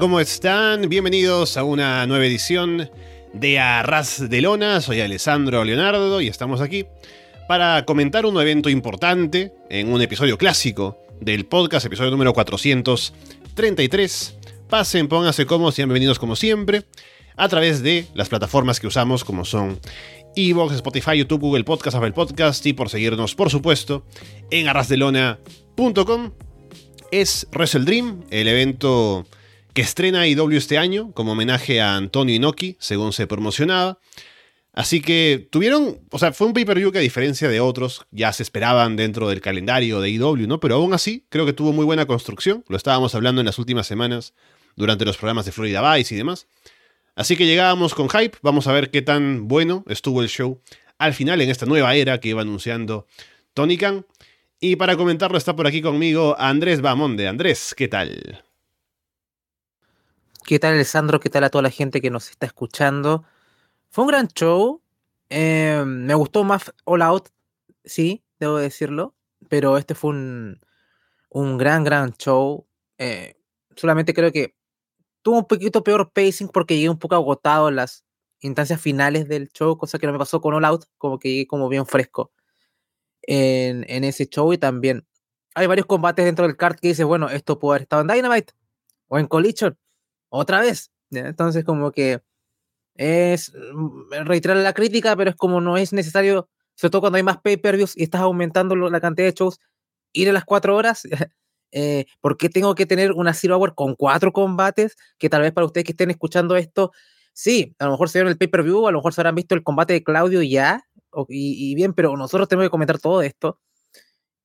¿cómo están? Bienvenidos a una nueva edición de Arras de Lona. Soy Alessandro Leonardo y estamos aquí para comentar un evento importante en un episodio clásico del podcast, episodio número 433. Pasen, pónganse cómodos, sean bienvenidos como siempre a través de las plataformas que usamos como son Evox, Spotify, YouTube, Google Podcast, Apple Podcast y por seguirnos, por supuesto, en arrasdelona.com es Wrestle Dream, el evento que estrena IW este año como homenaje a Antonio Inoki, según se promocionaba. Así que tuvieron, o sea, fue un pay-per-view que a diferencia de otros ya se esperaban dentro del calendario de IW, ¿no? Pero aún así creo que tuvo muy buena construcción, lo estábamos hablando en las últimas semanas durante los programas de Florida Vice y demás. Así que llegábamos con hype, vamos a ver qué tan bueno estuvo el show al final en esta nueva era que iba anunciando Tony Khan. Y para comentarlo está por aquí conmigo Andrés Bamonde. Andrés, ¿qué tal? ¿Qué tal, Alessandro? ¿Qué tal a toda la gente que nos está escuchando? Fue un gran show. Eh, me gustó más All Out, sí, debo decirlo. Pero este fue un, un gran, gran show. Eh, solamente creo que tuvo un poquito peor pacing porque llegué un poco agotado en las instancias finales del show, cosa que no me pasó con All Out, como que llegué como bien fresco en, ese show y también hay varios combates dentro del card que dice, bueno, esto puede haber estado en Dynamite o en Collision, otra vez. Entonces como que es mm, reiterar la crítica, pero es como no es necesario, sobre todo cuando hay más pay-per-views y estás aumentando la cantidad de shows, ir a las cuatro horas. eh, ¿Por qué tengo que tener una Zero Hour con cuatro combates? Que tal vez para ustedes que estén escuchando esto, sí, a lo mejor se vieron el pay-per-view, a lo mejor se habrán visto el combate de Claudio ya, y, bien, pero nosotros tenemos que comentar todo esto.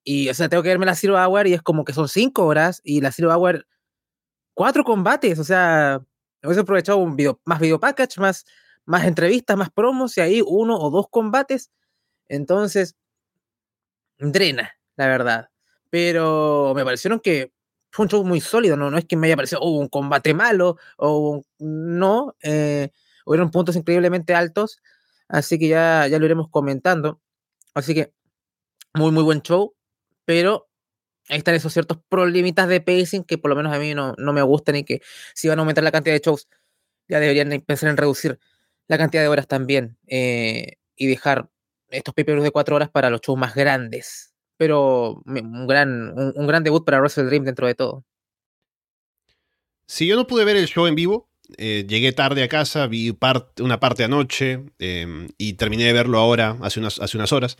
Y, o sea, tengo que verme la Zero Hour y es como que son cinco horas y la Zero Hour, cuatro combates. O sea, hemos aprovechado un video, más video package, más, más entrevistas, más promos y ahí uno o dos combates. Entonces, drena, la verdad. Pero me parecieron que fue un show muy sólido, no, no es que me haya parecido oh, un combate malo o no, eh, hubieron puntos increíblemente altos Así que ya, ya lo iremos comentando. Así que muy, muy buen show. Pero ahí están esos ciertos problemitas de pacing que por lo menos a mí no, no me gustan y que si van a aumentar la cantidad de shows, ya deberían pensar en reducir la cantidad de horas también eh, y dejar estos pay de cuatro horas para los shows más grandes. Pero un gran, un, gran debut para Russell Dream dentro de todo. Si yo no pude ver el show en vivo, eh, llegué tarde a casa, vi una parte anoche em, y terminé de verlo ahora, hace unas, hace unas horas.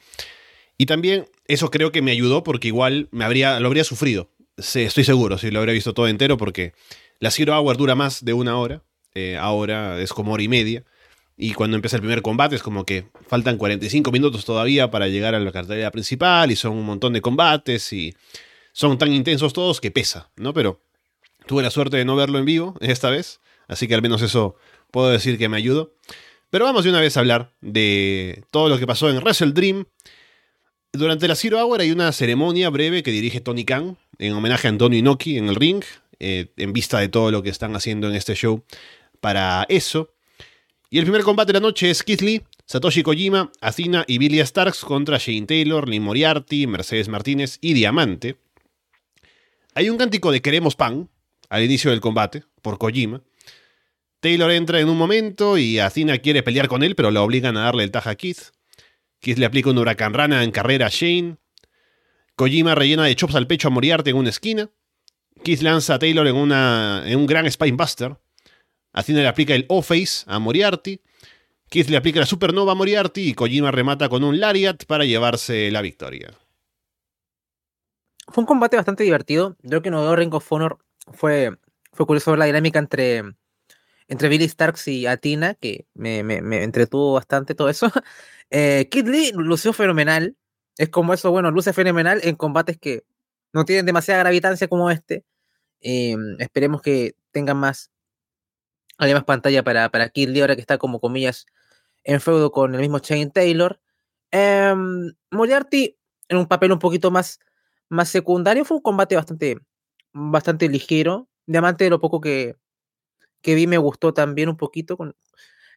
Y también eso creo que me ayudó porque igual me habría, lo habría sufrido. estoy seguro, si lo habría visto todo entero porque la Zero Hour dura más de una hora. Eh, ahora es como hora y media. Y cuando empieza el primer combate es como que faltan 45 minutos todavía para llegar a la cartelera principal y son un montón de combates y son tan intensos todos que pesa, ¿no? Pero tuve la suerte de no verlo en vivo esta vez Así que al menos eso puedo decir que me ayudó. Pero vamos de una vez a hablar de todo lo que pasó en Wrestle Dream. Durante la Zero Hour hay una ceremonia breve que dirige Tony Khan en homenaje a Antonio Inoki en el ring, eh, en vista de todo lo que están haciendo en este show para eso. Y el primer combate de la noche es Keith Lee, Satoshi Kojima, Athena y Billy Starks contra Shane Taylor, Lee Moriarty, Mercedes Martínez y Diamante. Hay un cántico de Queremos Pan al inicio del combate por Kojima. Taylor entra en un momento y Athena quiere pelear con él, pero la obligan a darle el taja a Keith. Keith le aplica un huracán rana en carrera a Shane. Kojima rellena de chops al pecho a Moriarty en una esquina. Keith lanza a Taylor en, una, en un gran Spinebuster. Athena le aplica el O-Face a Moriarty. Keith le aplica la Supernova a Moriarty y Kojima remata con un Lariat para llevarse la victoria. Fue un combate bastante divertido. Creo que no Ring of Honor fue, fue curioso ver la dinámica entre entre Billy Starks y Atina, que me, entretuvo bastante todo eso. Eh, Kid Lee lució fenomenal. Es como eso, bueno, luce fenomenal en combates que no tienen demasiada gravitancia como este. Eh, esperemos que tengan más, haya más pantalla para, para Kid Lee ahora que está como comillas en feudo con el mismo Shane Taylor. Eh, Moriarty en un papel un poquito más, más secundario fue un combate bastante, bastante ligero. Diamante de lo poco que, que vi me gustó también un poquito. Con,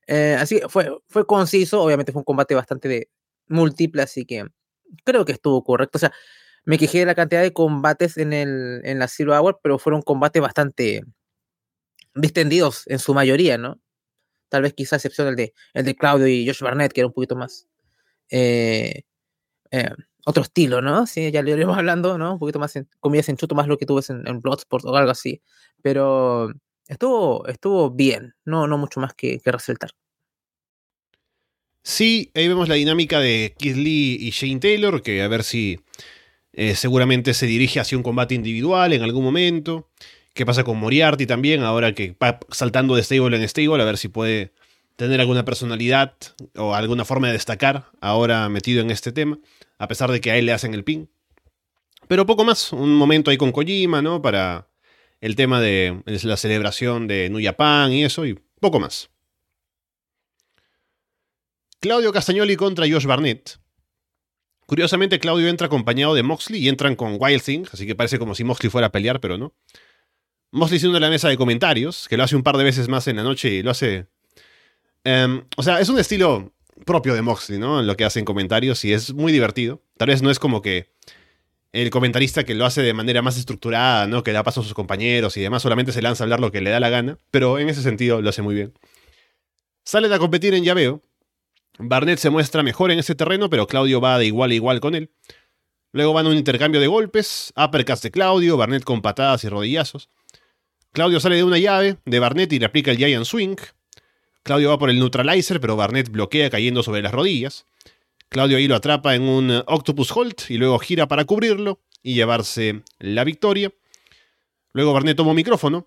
eh, así fue, fue conciso, obviamente fue un combate bastante de múltiple, así que creo que estuvo correcto. O sea, me quejé de la cantidad de combates en, el, en la Zero Hour, pero fueron combates bastante, distendidos en su mayoría, ¿no? Tal vez quizá excepción el de, el de Claudio y Josh Barnett, que era un poquito más eh, eh, otro estilo, ¿no? Sí, ya lo iremos hablando, ¿no? Un poquito más en comillas enchuto, más lo que tuve en, en Bloodsport o algo así. Pero estuvo, estuvo bien, no, no mucho más que, resaltar. Sí, ahí vemos la dinámica de Keith Lee y Shane Taylor, que a ver si eh, seguramente se dirige hacia un combate individual en algún momento. ¿Qué pasa con Moriarty también? Ahora que va saltando de stable en stable, a ver si puede tener alguna personalidad o alguna forma de destacar ahora metido en este tema, a pesar de que a él le hacen el pin. Pero poco más, un momento ahí con Kojima, ¿no? Para el tema de la celebración de New Japan y eso, y poco más. Claudio Castagnoli contra Josh Barnett. Curiosamente, Claudio entra acompañado de Moxley y entran con Wild Thing, así que parece como si Moxley fuera a pelear, pero no. Moxley siendo la mesa de comentarios, que lo hace un par de veces más en la noche y lo hace Em, o sea, es un estilo propio de Moxley, ¿no? En lo que hace en comentarios y es muy divertido. Tal vez no es como que el comentarista que lo hace de manera más estructurada, ¿no? Que da paso a sus compañeros y demás, solamente se lanza a hablar lo que le da la gana, pero en ese sentido lo hace muy bien. Salen a competir en llaveo. Barnett se muestra mejor en ese terreno, pero Claudio va de igual a igual con él. Luego van a un intercambio de golpes, uppercuts de Claudio, Barnett con patadas y rodillazos. Claudio sale de una llave de Barnett y le aplica el Giant Swing. Claudio va por el neutralizer, pero Barnett bloquea cayendo sobre las rodillas. Claudio ahí lo atrapa en un Octopus Hold y luego gira para cubrirlo y llevarse la victoria. Luego Barnett toma un micrófono.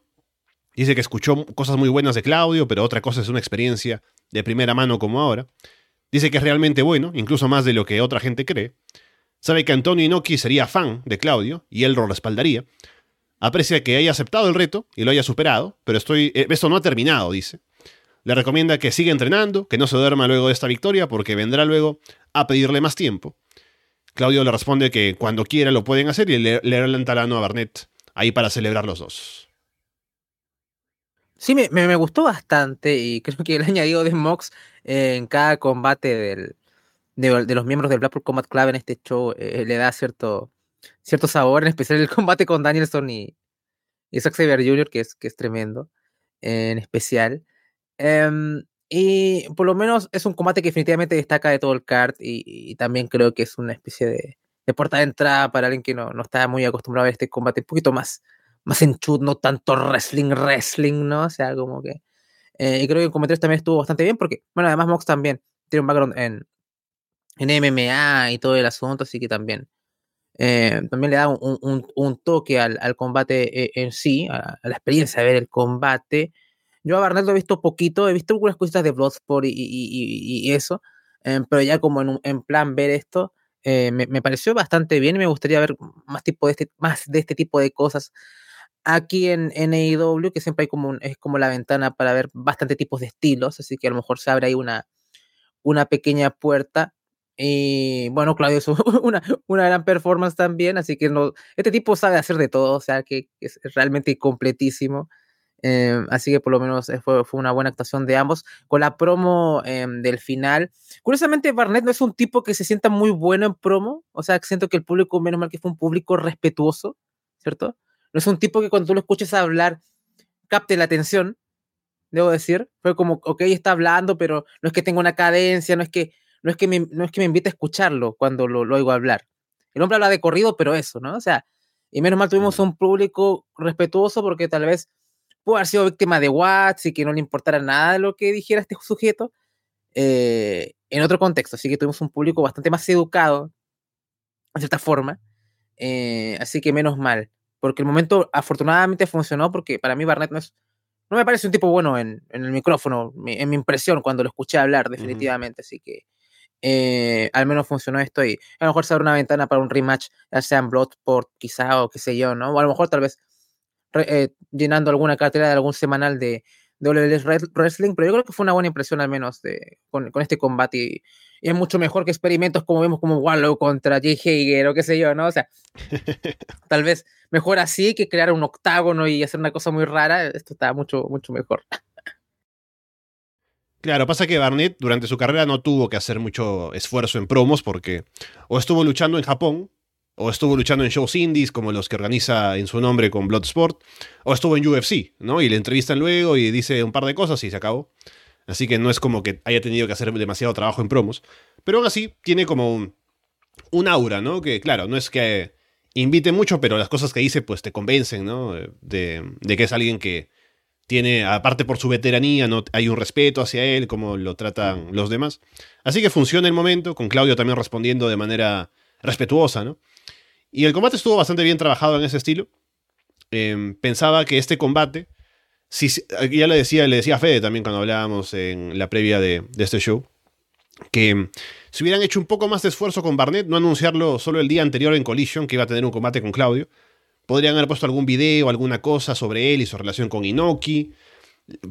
Dice que escuchó cosas muy buenas de Claudio, pero otra cosa es una experiencia de primera mano como ahora. Dice que es realmente bueno, incluso más de lo que otra gente cree. Sabe que Antonio Inoki sería fan de Claudio y él lo respaldaría. Aprecia que haya aceptado el reto y lo haya superado, pero estoy, eh, esto no ha terminado, dice. Le recomienda que siga entrenando, que no se duerma luego de esta victoria porque vendrá luego a pedirle más tiempo. Claudio le responde que cuando quiera lo pueden hacer y le, le el a Barnett ahí para celebrar los dos. Sí, me, me, gustó bastante y creo que el añadido de Mox en cada combate del, de, los miembros del Blackpool Combat Club en este show eh, le da cierto, cierto sabor, en especial el combate con Danielson y, y Zack Jr., que es, que es tremendo, en especial. Em, y por lo menos es un combate que definitivamente destaca de todo el card y, también creo que es una especie de, de puerta de entrada para alguien que no, no, está muy acostumbrado a este combate un poquito más, más enchud, no tanto wrestling, wrestling, ¿no? O sea, como que... Eh, y creo que el comentario también estuvo bastante bien porque, bueno, además Mox también tiene un background en, en MMA y todo el asunto, así que también... Eh, también le da un, un, un toque al, al, combate eh, en sí, a, a, la experiencia de ver el combate. Yo a Barnett lo he visto poquito, he visto algunas cositas de Bloodsport y, y, y, eso, eh, pero ya como en, en, plan ver esto, eh, me, me, pareció bastante bien y me gustaría ver más, tipo de este, más de este tipo de cosas aquí en, en AEW, que siempre hay como un, es como la ventana para ver bastante tipos de estilos, así que a lo mejor se abre ahí una, una pequeña puerta. Y bueno, Claudio es una, una gran performance también, así que no, este tipo sabe hacer de todo, o sea que es realmente completísimo. Eh, así que por lo menos eh, fue, fue, una buena actuación de ambos. Con la promo eh, del final. Curiosamente, Barnett no es un tipo que se sienta muy bueno en promo. O sea, siento que el público, menos mal que fue un público respetuoso, ¿cierto? No es un tipo que cuando tú lo escuches hablar capte la atención, debo decir. Fue como, ok, está hablando, pero no es que tenga una cadencia, no es que, no es que, me, no es que me invite a escucharlo cuando lo, lo oigo hablar. El hombre habla de corrido, pero eso, ¿no? O sea, y menos mal tuvimos un público respetuoso porque tal vez pudo haber sido víctima de Watts y que no le importara nada de lo que dijera este sujeto eh, en otro contexto. Así que tuvimos un público bastante más educado, de cierta forma. Eh, así que menos mal. Porque el momento afortunadamente funcionó porque para mí Barnett no es... No me parece un tipo bueno en, en el micrófono, en mi impresión, cuando lo escuché hablar, definitivamente. Así que eh, al menos funcionó esto y a lo mejor se abre una ventana para un rematch, ya sea en Bloodsport quizá o qué sé yo, ¿no? O a lo mejor tal vez eh, llenando alguna cartera de algún semanal de, de WWE Wrestling, pero yo creo que fue una buena impresión al menos de, con, con, este combate y, y, es mucho mejor que experimentos como vemos como Wallow contra Jay Hager o qué sé yo, ¿no? O sea, tal vez mejor así que crear un octágono y hacer una cosa muy rara, esto está mucho, mucho mejor. Claro, pasa que Barnett durante su carrera no tuvo que hacer mucho esfuerzo en promos porque o estuvo luchando en Japón o estuvo luchando en shows indies como los que organiza en su nombre con Bloodsport, o estuvo en UFC, ¿no? Y le entrevistan luego y dice un par de cosas y se acabó. Así que no es como que haya tenido que hacer demasiado trabajo en promos. Pero aún así tiene como un, aura, ¿no? Que claro, no es que invite mucho, pero las cosas que dice pues te convencen, ¿no? De, de que es alguien que tiene, aparte por su veteranía, no, hay un respeto hacia él, como lo tratan los demás. Así que funciona el momento, con Claudio también respondiendo de manera respetuosa, ¿no? Y el combate estuvo bastante bien trabajado en ese estilo. Em, pensaba que este combate, si, ya le decía, le decía a Fede también cuando hablábamos en la previa de, este show, que si hubieran hecho un poco más de esfuerzo con Barnett, no anunciarlo solo el día anterior en Collision, que iba a tener un combate con Claudio, podrían haber puesto algún video, alguna cosa sobre él y su relación con Inoki,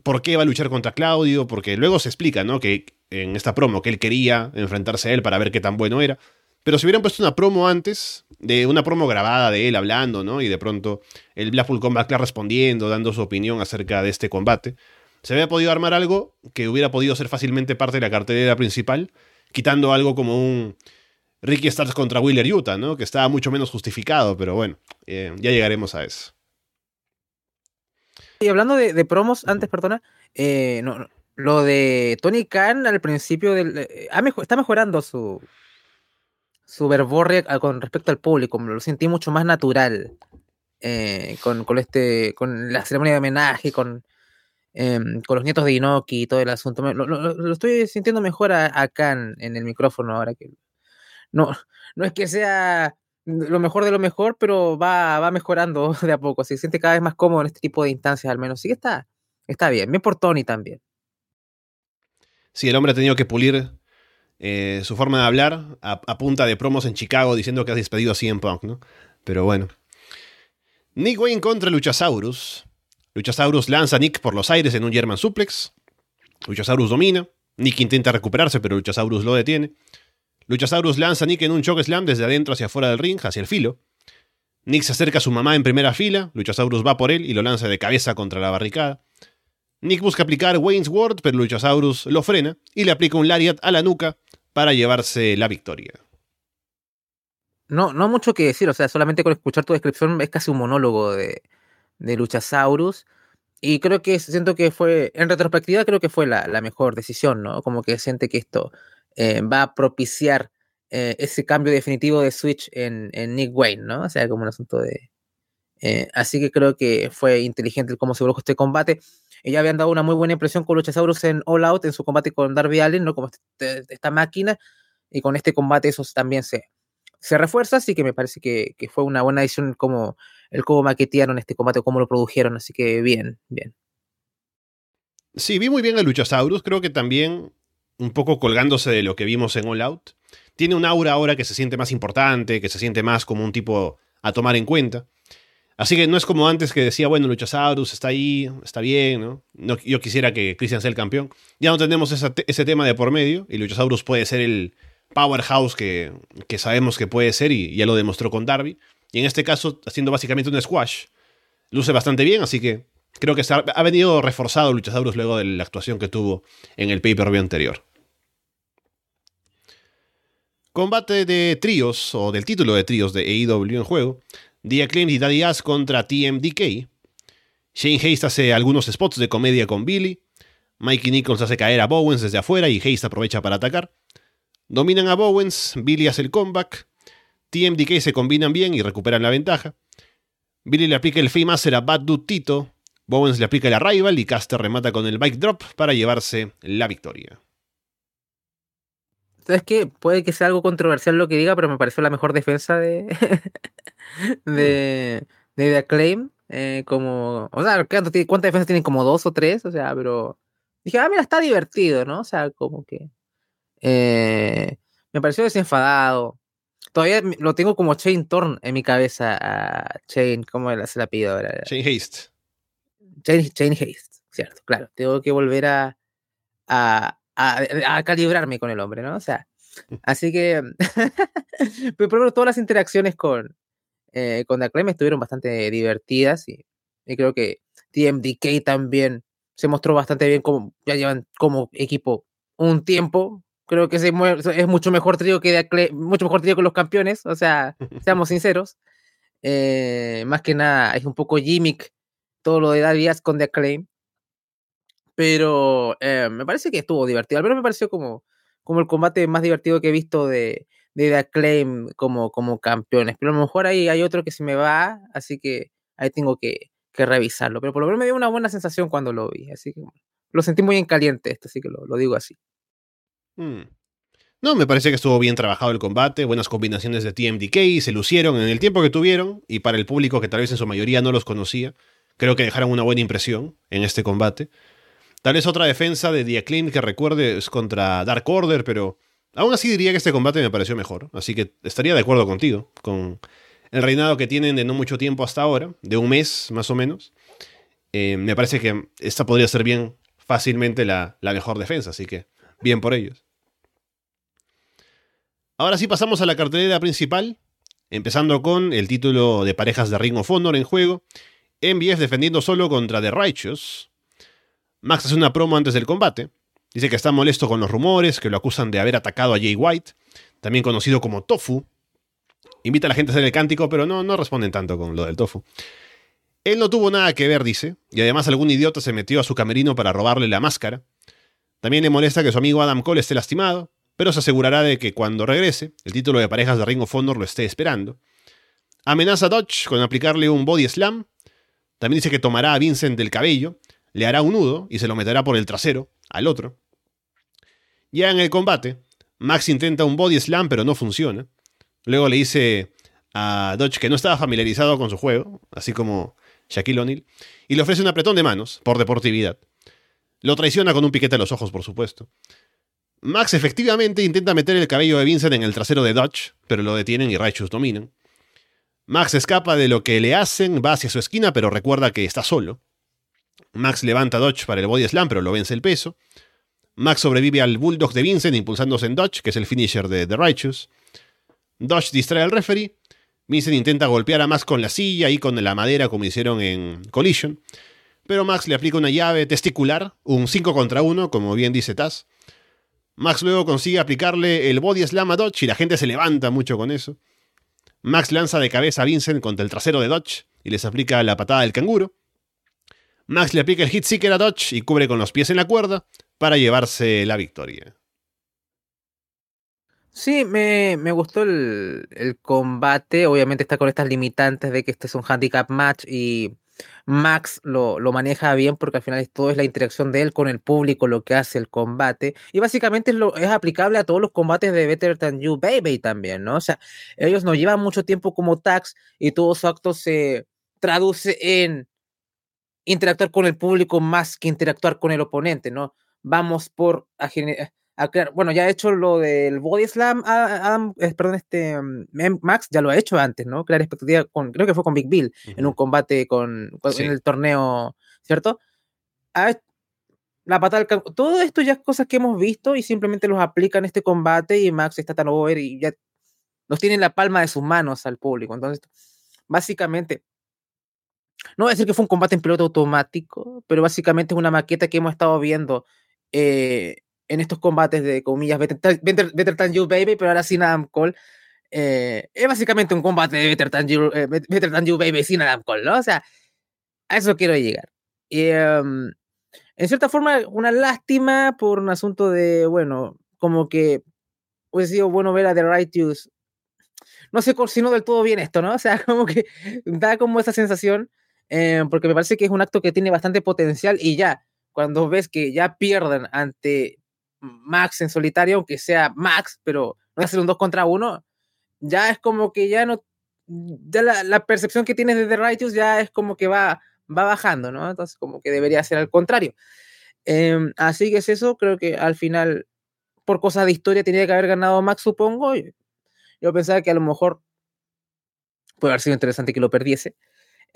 por qué va a luchar contra Claudio, porque luego se explica, ¿no? Que en esta promo que él quería enfrentarse a él para ver qué tan bueno era. Pero si hubieran puesto una promo antes, de una promo grabada de él hablando, ¿no? Y de pronto el Blackpool Combat Club respondiendo, dando su opinión acerca de este combate, se había podido armar algo que hubiera podido ser fácilmente parte de la cartelera principal, quitando algo como un Ricky Starks contra Wheeler Utah, ¿no? Que estaba mucho menos justificado, pero bueno, eh, ya llegaremos a eso. Y hablando de, promos, antes, perdona, eh, lo de Tony Khan al principio del. Eh, está mejorando su, su verborrea con respecto al público, lo sentí mucho más natural eh, con, con, este, con la ceremonia de homenaje, con, em, con los nietos de Inoki y todo el asunto. Lo, estoy sintiendo mejor acá en, el micrófono ahora que no, no es que sea lo mejor de lo mejor, pero va, va mejorando de a poco. Se siente cada vez más cómodo en este tipo de instancias, al menos. Sí que está, está bien. Bien por Tony también. Sí, el hombre ha tenido que pulir eh, su forma de hablar a, punta de promos en Chicago diciendo que has despedido a CM Punk, ¿no? Pero bueno. Nick Wayne contra Luchasaurus. Luchasaurus lanza a Nick por los aires en un German suplex. Luchasaurus domina. Nick intenta recuperarse, pero Luchasaurus lo detiene. Luchasaurus lanza a Nick en un choke slam desde adentro hacia afuera del ring, hacia el filo. Nick se acerca a su mamá en primera fila, Luchasaurus va por él y lo lanza de cabeza contra la barricada. Nick busca aplicar Wayne's Ward, pero Luchasaurus lo frena y le aplica un lariat a la nuca para llevarse la victoria. No, no mucho que decir, o sea, solamente con escuchar tu descripción es casi un monólogo de, de Luchasaurus. Y creo que siento que fue, en retrospectiva, creo que fue la, mejor decisión, ¿no? Como que siente que esto eh, va a propiciar eh, ese cambio definitivo de Switch en, en, Nick Wayne, ¿no? O sea, como un asunto de. Eh, así que creo que fue inteligente cómo se produjo este combate. Ella habían dado una muy buena impresión con Luchasaurus en All Out, en su combate con Darby Allin, ¿no? Como este, esta máquina, y con este combate eso también se, se refuerza, así que me parece que, fue una buena edición como el cómo maquetearon este combate, cómo lo produjeron, así que bien, bien. Sí, vi muy bien a Luchasaurus, creo que también un poco colgándose de lo que vimos en All Out. Tiene un aura ahora que se siente más importante, que se siente más como un tipo a tomar en cuenta. Así que no es como antes que decía, bueno, Luchasaurus está ahí, está bien, ¿no? yo quisiera que Christian sea el campeón. Ya no tenemos ese tema de por medio y Luchasaurus puede ser el powerhouse que, sabemos que puede ser y ya lo demostró con Darby. Y en este caso, haciendo básicamente un squash, luce bastante bien, así que creo que ha venido reforzado Luchasaurus luego de la actuación que tuvo en el pay-per-view anterior. Combate de tríos, o del título de tríos de AEW en juego. The Acclaimed y Daddy Ass contra TMDK. Shane Hayes hace algunos spots de comedia con Billy. Mikey Nichols hace caer a Bowens desde afuera y Hayes aprovecha para atacar. Dominan a Bowens, Billy hace el comeback. TMDK se combinan bien y recuperan la ventaja. Billy le aplica el Fame a Bad Dude Tito. Bowens le aplica el Arrival y Caster remata con el Bike Drop para llevarse la victoria. ¿Sabes qué? Puede que sea algo controversial lo que diga, pero me pareció la mejor defensa de, de, de The Acclaim. Eh, como, o sea, ¿cuántas defensas tienen? Como dos o tres, o sea, pero dije, ah, mira, está divertido, ¿no? O sea, como que eh, me pareció desenfadado. Todavía lo tengo como Chain Torn en mi cabeza a Chain, ¿cómo se la pido ahora? Chain Haste. Chain, Chain Haste, cierto, claro. Tengo que volver a, a, a, calibrarme con el hombre, ¿no? O sea, así que, pero primero todas las interacciones con, eh, con Acclaim estuvieron bastante divertidas y, creo que TMDK también se mostró bastante bien como ya llevan como equipo un tiempo Creo que es mucho mejor trío que de mucho mejor trío que los campeones, o sea, seamos sinceros. Eh, más que nada, es un poco gimmick todo lo de Darius con The Acclaim. Pero eh, me parece que estuvo divertido. Al menos me pareció como, como el combate más divertido que he visto de, de The Acclaim como, como campeones. Pero a lo mejor ahí hay otro que se me va, así que ahí tengo que, que revisarlo. Pero por lo menos me dio una buena sensación cuando lo vi. Así que lo sentí muy en caliente esto, así que lo, lo digo así. Mm. No, me parece que estuvo bien trabajado el combate, buenas combinaciones de TMDK, se lucieron en el tiempo que tuvieron y para el público que tal vez en su mayoría no los conocía, creo que dejaron una buena impresión en este combate. Tal vez otra defensa de The que recuerde es contra Dark Order, pero aún así diría que este combate me pareció mejor, así que estaría de acuerdo contigo, con el reinado que tienen de no mucho tiempo hasta ahora, de un mes más o menos. Eh, me parece que esta podría ser bien fácilmente la mejor defensa, así que bien por ellos. Ahora sí pasamos a la cartelera principal, empezando con el título de parejas de Ring of Honor en juego. MBF defendiendo solo contra The Righteous. Max hace una promo antes del combate. Dice que está molesto con los rumores, que lo acusan de haber atacado a Jay White, también conocido como Tofu. Invita a la gente a hacer el cántico, pero no, no responden tanto con lo del Tofu. Él no tuvo nada que ver, dice, y además algún idiota se metió a su camerino para robarle la máscara. También le molesta que su amigo Adam Cole esté lastimado, pero se asegurará de que cuando regrese, el título de parejas de Ring of Honor lo esté esperando. Amenaza a Dodge con aplicarle un body slam. También dice que tomará a Vincent del cabello, le hará un nudo y se lo meterá por el trasero al otro. Ya en el combate, Max intenta un body slam pero no funciona. Luego le dice a Dodge que no estaba familiarizado con su juego, así como Shaquille O'Neal, y le ofrece un apretón de manos por deportividad. Lo traiciona con un piquete a los ojos, por supuesto. Max efectivamente intenta meter el cabello de Vincent en el trasero de Dodge, pero lo detienen y Righteous dominan. Max escapa de lo que le hacen, va hacia su esquina, pero recuerda que está solo. Max levanta a Dodge para el body slam, pero lo vence el peso. Max sobrevive al bulldog de Vincent impulsándose en Dodge, que es el finisher de The Righteous. Dodge distrae al referee. Vincent intenta golpear a Max con la silla y con la madera como hicieron en Collision. Pero Max le aplica una llave testicular, un 5 contra 1, como bien dice Taz. Max luego consigue aplicarle el body slam a Dodge y la gente se levanta mucho con eso. Max lanza de cabeza a Vincent contra el trasero de Dodge y les aplica la patada del canguro. Max le aplica el hit seeker a Dodge y cubre con los pies en la cuerda para llevarse la victoria. Sí, me, gustó el, el, combate. Obviamente está con estas limitantes de que este es un handicap match y Max lo, maneja bien porque al final todo es la interacción de él con el público, lo que hace el combate. Y básicamente es, lo, es aplicable a todos los combates de Better Than You Baby también, ¿no? O sea, ellos no llevan mucho tiempo como tags y todo su acto se traduce en interactuar con el público más que interactuar con el oponente, ¿no? Vamos por a bueno, ya ha hecho lo del Body Slam, Adam, eh, perdón, este mm, Max ya lo ha hecho antes, ¿no? Crear expectativa con, creo que fue con Big Bill en un combate con, en el torneo, ¿cierto? la patada del todo esto ya es cosas que hemos visto y simplemente los aplica en este combate y Max está tan over y ya los tiene en la palma de sus manos al público. Entonces, básicamente, no voy a decir que fue un combate en piloto automático, pero básicamente es una maqueta que hemos estado viendo eh, en estos combates de comillas Better, Than You Baby, pero ahora sin Adam Cole. Eh, es básicamente un combate de Better Than, you, eh, Better Than You Baby sin Adam Cole, ¿no? O sea, a eso quiero llegar. Y, em, en cierta forma, una lástima por un asunto de, bueno, como que hubiese sido bueno ver a The Righteous. No si no del todo bien esto, ¿no? O sea, como que da como esa sensación, eh, porque me parece que es un acto que tiene bastante potencial y ya, cuando ves que ya pierden ante Max en solitario, aunque sea Max, pero no ser un 2 contra 1, ya es como que ya no, ya la, percepción que tienes de The Righteous ya es como que va, va bajando, ¿no? Entonces como que debería ser al contrario. Em, así que es eso, creo que al final, por cosas de historia, tenía que haber ganado Max, supongo. Yo pensaba que a lo mejor puede haber sido interesante que lo perdiese.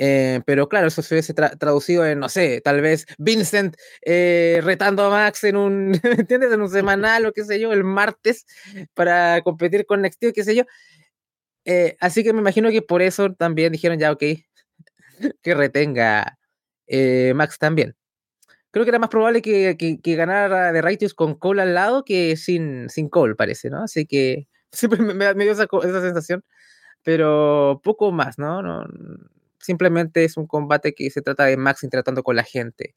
Eh, pero claro, eso se hubiese traducido en, no sé, tal vez Vincent eh, retando a Max en un, ¿entiendes? En un semanal o qué sé yo, el martes para competir con NXT o qué sé yo. Eh, así que me imagino que por eso también dijeron ya, ok, que retenga Max también. creo que era más probable que, que, ganara de Righteous con Cole al lado que sin, sin Cole, parece, ¿no? Así que siempre me, dio esa, esa, sensación, pero poco más, ¿no? ¿no? Simplemente es un combate que se trata de Max interactuando con la gente.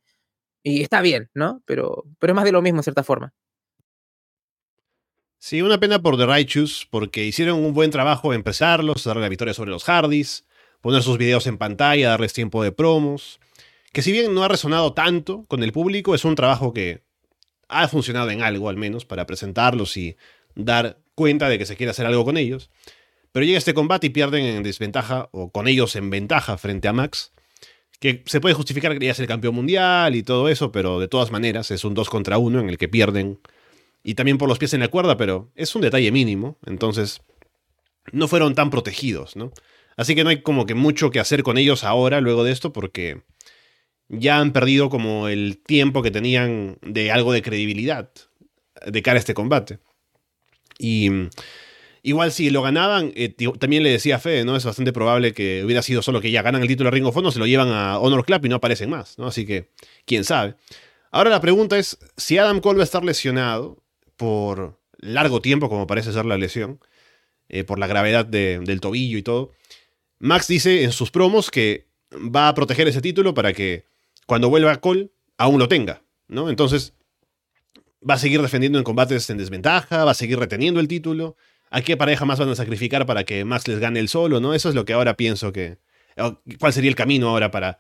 Y está bien, ¿no? Pero, pero es más de lo mismo en cierta forma. Sí, una pena por The Righteous, porque hicieron un buen trabajo en empezarlos, darle la victoria sobre los Hardys, poner sus videos en pantalla, darles tiempo de promos. Que si bien no ha resonado tanto con el público, es un trabajo que ha funcionado en algo al menos para presentarlos y dar cuenta de que se quiere hacer algo con ellos. Pero llega este combate y pierden en desventaja, o con ellos en ventaja frente a Max. Que se puede justificar que quería ser campeón mundial y todo eso, pero de todas maneras es un 2 contra 1 en el que pierden y también por los pies en la cuerda, pero es un detalle mínimo, entonces no fueron tan protegidos, ¿no? Así que no hay como que mucho que hacer con ellos ahora, luego de esto, porque ya han perdido como el tiempo que tenían de algo de credibilidad de cara a este combate. Y igual si lo ganaban, eh, también le decía a Fede, ¿no? Es bastante probable que hubiera sido solo que ya ganan el título de Ring of se lo llevan a Honor Club y no aparecen más, ¿no? Así que, quién sabe. Ahora la pregunta es, si Adam Cole va a estar lesionado, por largo tiempo, como parece ser la lesión, eh, por la gravedad del tobillo y todo. Max dice en sus promos que va a proteger ese título para que cuando vuelva Cole aún lo tenga, ¿no? Entonces va a seguir defendiendo en combates en desventaja, va a seguir reteniendo el título. ¿A qué pareja más van a sacrificar para que Max les gane el solo, no? Eso es lo que ahora pienso que... ¿Cuál sería el camino ahora para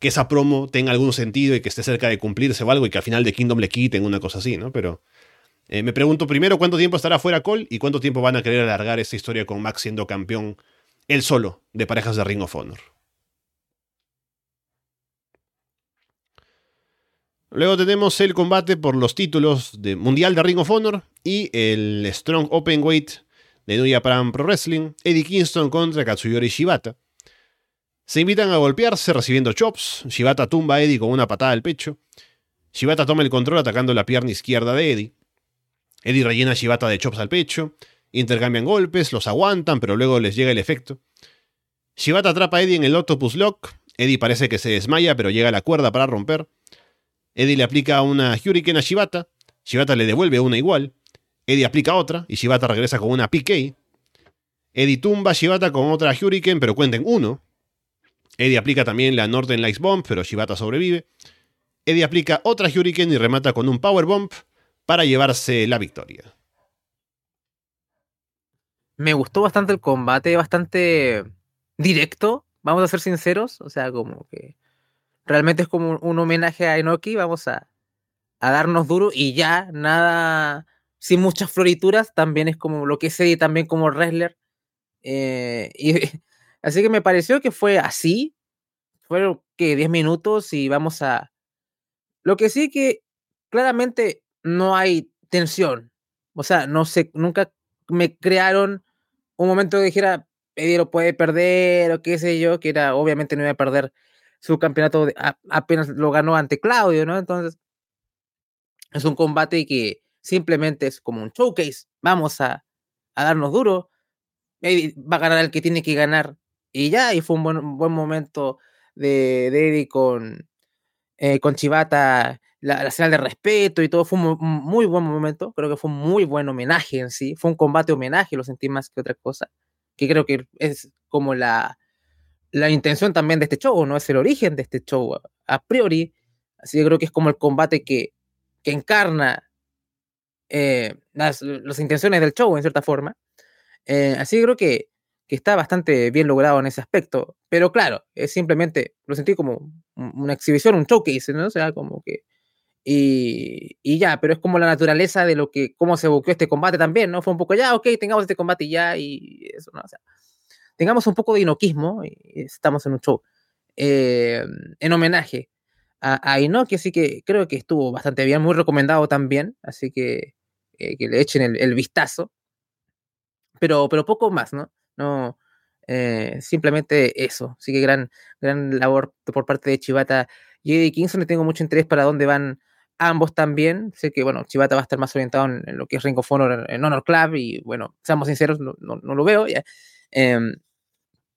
que esa promo tenga algún sentido y que esté cerca de cumplirse o algo y que al final de Kingdom le quiten una cosa así, ¿no? Pero eh, me pregunto primero cuánto tiempo estará fuera Cole y cuánto tiempo van a querer alargar esta historia con Max siendo campeón él solo de parejas de Ring of Honor. Luego tenemos el combate por los títulos de Mundial de Ring of Honor y el Strong Open Weight de New Japan Pro Wrestling, Eddie Kingston contra Katsuyori Shibata. Se invitan a golpearse recibiendo chops, Shibata tumba a Eddie con una patada al pecho. Shibata toma el control atacando la pierna izquierda de Eddie. Eddie rellena a Shibata de chops al pecho, intercambian golpes, los aguantan, pero luego les llega el efecto. Shibata atrapa a Eddie en el Octopus Lock, Eddie parece que se desmaya, pero llega a la cuerda para romper. Eddie le aplica una Hurricane a Shibata, Shibata le devuelve una igual, Eddie aplica otra y Shibata regresa con una PK. Eddie tumba a Shibata con otra Hurricane, pero cuenten uno. Eddie aplica también la Northern Lights Bomb, pero Shibata sobrevive. Eddie aplica otra Hurricane y remata con un Power Bomb, para llevarse la victoria. Me gustó bastante el combate, bastante directo, vamos a ser sinceros, o sea, como que realmente es como un homenaje a Enoki, vamos a, darnos duro y ya, nada, sin muchas florituras, también es como lo que sé también como wrestler. Eh, y, así que me pareció que fue así, fueron que 10 minutos y vamos a... Lo que sí que claramente no hay tensión. O sea, no sé, nunca me crearon un momento que dijera, Eddie lo puede perder o qué sé yo, que era, obviamente no iba a perder su campeonato, apenas lo ganó ante Claudio, ¿no? Entonces, es un combate que simplemente es como un showcase. Vamos a, darnos duro. Va a ganar el que tiene que ganar. Y ya, y fue un buen, buen momento de, Eddie con, eh, con Chivata la, señal de respeto y todo, fue un muy buen momento, creo que fue un muy buen homenaje en sí, fue un combate homenaje, lo sentí más que otra cosa, que creo que es como la, la intención también de este show, ¿no? Es el origen de este show a, priori, así que creo que es como el combate que, que encarna eh, las, intenciones del show en cierta forma, eh, así que creo que, que está bastante bien logrado en ese aspecto, pero claro, es simplemente, lo sentí como una exhibición, un showcase, ¿no? O sea, como que y, ya, pero es como la naturaleza de lo que, cómo se buscó este combate también, ¿no? Fue un poco, ya, ok, tengamos este combate y ya, y eso, ¿no? O sea, tengamos un poco de inoquismo, y estamos en un show, eh, en homenaje a, a Inoki, así que creo que estuvo bastante bien, muy recomendado también, así que que le echen el, vistazo, pero, pero poco más, ¿no? No, eh, simplemente eso, así que gran, gran labor por parte de Chivata y Eddie Kingston, le tengo mucho interés para dónde van ambos también. Sé que, bueno, Chivata va a estar más orientado en, lo que es Ring of Honor en Honor Club y, bueno, seamos sinceros, no, lo veo. Em,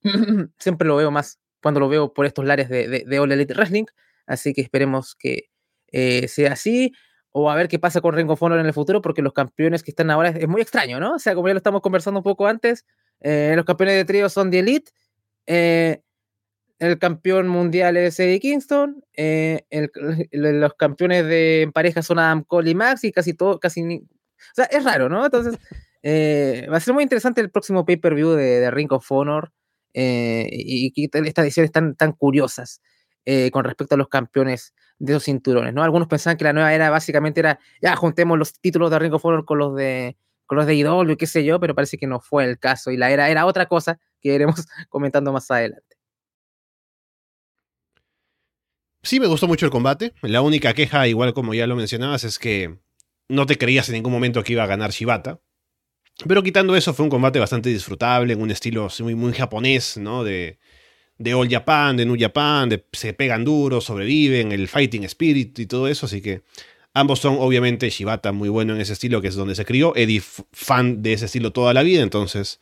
siempre lo veo más cuando lo veo por estos lares de, de, All Elite Wrestling, así que esperemos que eh, sea así, o a ver qué pasa con Ring of Honor en el futuro, porque los campeones que están ahora es, muy extraño, ¿no? O sea, como ya lo estamos conversando un poco antes, eh, los campeones de trío son The Elite, eh, el campeón mundial es Eddie Kingston, los campeones de pareja son Adam Cole y Max, y casi todo, casi ni, o sea, es raro, ¿no? Entonces, va a ser muy interesante el próximo pay-per-view de, Ring of Honor y, y, estas ediciones tan, tan curiosas. Eh, con respecto a los campeones de esos cinturones, ¿no? Algunos pensaban que la nueva era básicamente era, ya juntemos los títulos de Ring of Honor con los de con los de IW, qué sé yo, pero parece que no fue el caso y la era era otra cosa que iremos comentando más adelante. Sí, me gustó mucho el combate. La única queja, igual como ya lo mencionabas, es que no te creías en ningún momento que iba a ganar Shibata. Pero quitando eso, fue un combate bastante disfrutable, en un estilo muy, muy japonés, ¿no? De, de All Japan, de New Japan, de, se pegan duro, sobreviven, el fighting spirit y todo eso, así que ambos son obviamente Shibata muy bueno en ese estilo, que es donde se crió, Eddie fan de ese estilo toda la vida, entonces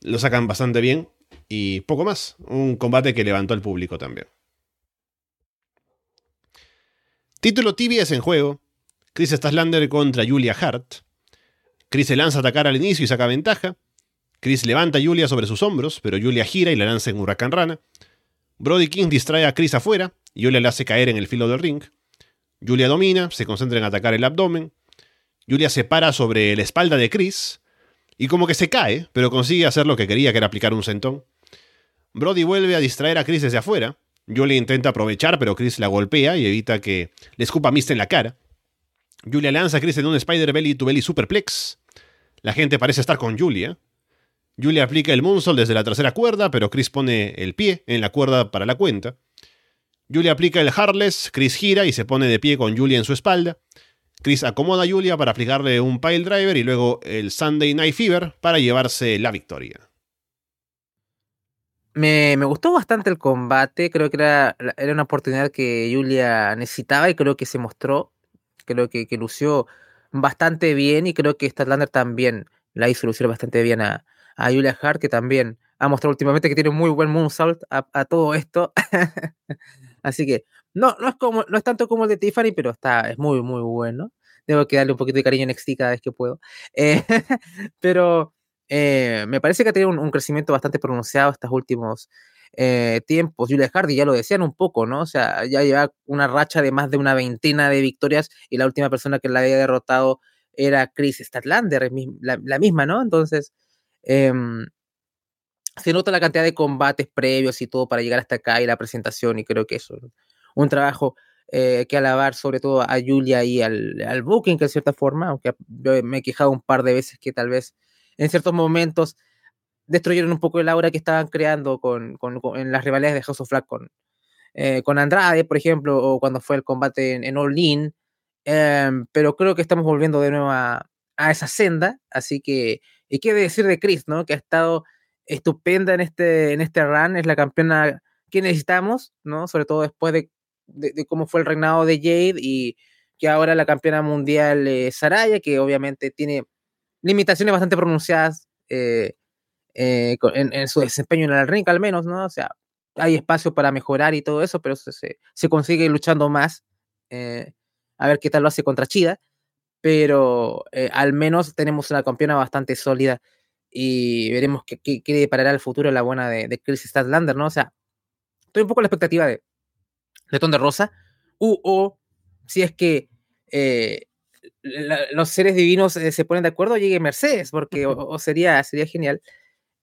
lo sacan bastante bien y poco más, un combate que levantó al público también. Título tibias en juego, Chris Staslander contra Julia Hart. Chris se lanza a atacar al inicio y saca ventaja. Chris levanta a Julia sobre sus hombros, pero Julia gira y la lanza en Huracán Rana. Brody King distrae a Chris afuera y Julia le hace caer en el filo del ring. Julia domina, se concentra en atacar el abdomen. Julia se para sobre la espalda de Chris y como que se cae, pero consigue hacer lo que quería, que era aplicar un sentón. Brody vuelve a distraer a Chris desde afuera. Julia intenta aprovechar, pero Chris la golpea y evita que le escupa mist en la cara. Julia lanza a Chris en un Spider Belly to Belly Superplex. La gente parece estar con Julia. Julia aplica el moonsault desde la tercera cuerda, pero Chris pone el pie en la cuerda para la cuenta. Julia aplica el Heartless, Chris gira y se pone de pie con Julia en su espalda. Chris acomoda a Julia para aplicarle un pile driver y luego el Sunday Night Fever para llevarse la victoria. Me, gustó bastante el combate, creo que era, una oportunidad que Julia necesitaba y creo que se mostró, creo que, que lució bastante bien y creo que Statlander también la hizo lucir bastante bien a, a Julia Hart, que también ha mostrado últimamente que tiene muy buen moonsault a, a todo esto. Así que no, no es como, no es tanto como el de Tiffany, pero está, es muy, muy bueno. Debo que darle un poquito de cariño en XT cada vez que puedo. Eh, pero eh, me parece que ha tenido un, crecimiento bastante pronunciado estos últimos eh, tiempos. Julia Hart, ya lo decían un poco, ¿no? O sea, ya lleva una racha de más de una veintena de victorias y la última persona que la había derrotado era Chris Statlander, la, la misma, ¿no? Entonces, Em, se nota la cantidad de combates previos y todo para llegar hasta acá y la presentación y creo que es un trabajo eh, que alabar sobre todo a Julia y al, al Booking que de cierta forma, aunque me he quejado un par de veces que tal vez en ciertos momentos destruyeron un poco el aura que estaban creando con, con, en las rivalidades de House of Flag con, eh, con Andrade, por ejemplo, o cuando fue el combate en, en All In, em, pero creo que estamos volviendo de nuevo a esa senda, así que y qué decir de Chris, ¿no? Que ha estado estupenda en este, en este run, es la campeona que necesitamos, ¿no? Sobre todo después de, de, cómo fue el reinado de Jade y que ahora la campeona mundial eh, Saraya, que obviamente tiene limitaciones bastante pronunciadas eh, eh, en, su desempeño en el ring, al menos, ¿no? O sea, hay espacio para mejorar y todo eso, pero se, se consigue luchando más. a ver qué tal lo hace contra Chida pero eh, al menos tenemos una campeona bastante sólida y veremos qué, qué, deparará el futuro la buena de, de Chris Statlander, ¿no? O sea, estoy un poco a la expectativa de, de Ton de Rosa, u, o si es que eh, los seres divinos eh, se ponen de acuerdo, llegue Mercedes, porque o, sería, sería genial.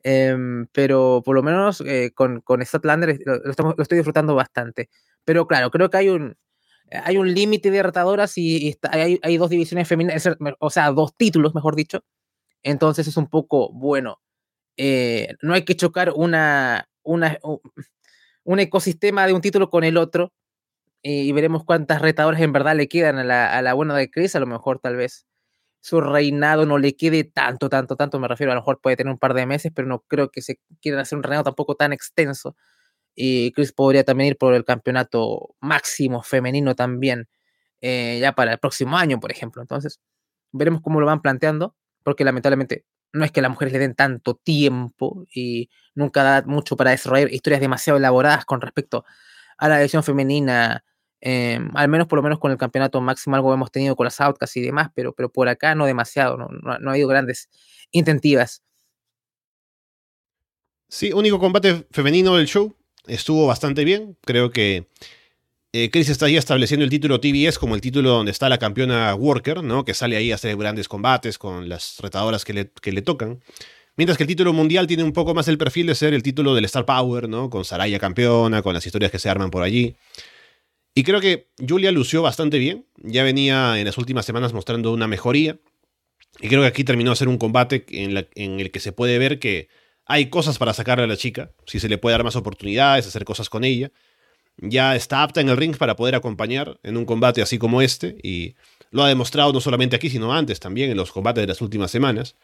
Em, pero por lo menos con, con Statlander lo estoy disfrutando bastante. Pero claro, creo que hay un, hay un límite de retadoras y, hay, dos divisiones femeninas, o sea, dos títulos, mejor dicho. Entonces es un poco, bueno, eh, no hay que chocar una, un ecosistema de un título con el otro y veremos cuántas retadoras en verdad le quedan a la, a la buena de Chris. A lo mejor tal vez su reinado no le quede tanto, tanto, tanto. Me refiero, a lo mejor puede tener un par de meses, pero no creo que se quieran hacer un reinado tampoco tan extenso y Chris podría también ir por el campeonato máximo femenino también, eh, ya para el próximo año, por ejemplo. Entonces, veremos cómo lo van planteando, porque lamentablemente no es que las mujeres le den tanto tiempo y nunca da mucho para desarrollar historias demasiado elaboradas con respecto a la edición femenina Em, al menos por lo menos con el campeonato máximo algo hemos tenido con las Outcasts y demás, pero, pero por acá no demasiado, no, no, ha habido grandes intentivas. Sí, único combate femenino del show. Estuvo bastante bien. Creo que eh, Chris está ahí estableciendo el título TBS como el título donde está la campeona Worker, ¿no? Que sale ahí a hacer grandes combates con las retadoras que le, que le tocan. Mientras que el título mundial tiene un poco más el perfil de ser el título del Star Power, ¿no? Con Saraya campeona, con las historias que se arman por allí. Y creo que Julia lució bastante bien. Ya venía en las últimas semanas mostrando una mejoría. Y creo que aquí terminó a ser un combate en, el que se puede ver que hay cosas para sacarle a la chica. Si se le puede dar más oportunidades, hacer cosas con ella. Ya está apta en el ring para poder acompañar en un combate así como este. Y lo ha demostrado no solamente aquí, sino antes también en los combates de las últimas semanas.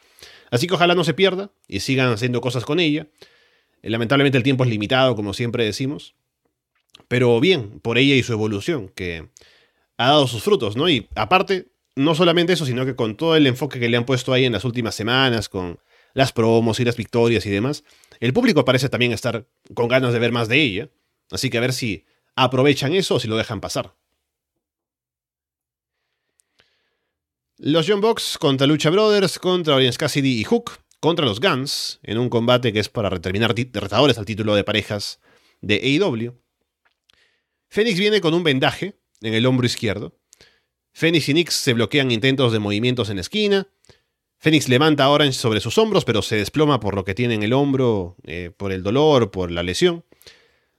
Así que ojalá no se pierda y sigan haciendo cosas con ella. Lamentablemente el tiempo es limitado, como siempre decimos. Pero bien, por ella y su evolución, que ha dado sus frutos, ¿no? Y aparte, no solamente eso, sino que con todo el enfoque que le han puesto ahí en las últimas semanas, con las promos y las victorias y demás, el público parece también estar con ganas de ver más de ella. Así que a ver si aprovechan eso o si lo dejan pasar. Los John Box contra Lucha Brothers, contra Orange Cassidy y Hook, contra los Guns, en un combate que es para determinar retadores al título de parejas de AEW. Fénix viene con un vendaje en el hombro izquierdo. Fénix y Nix se bloquean intentos de movimientos en esquina. Fénix levanta a Orange sobre sus hombros, pero se desploma por lo que tiene en el hombro, eh, por el dolor, por la lesión.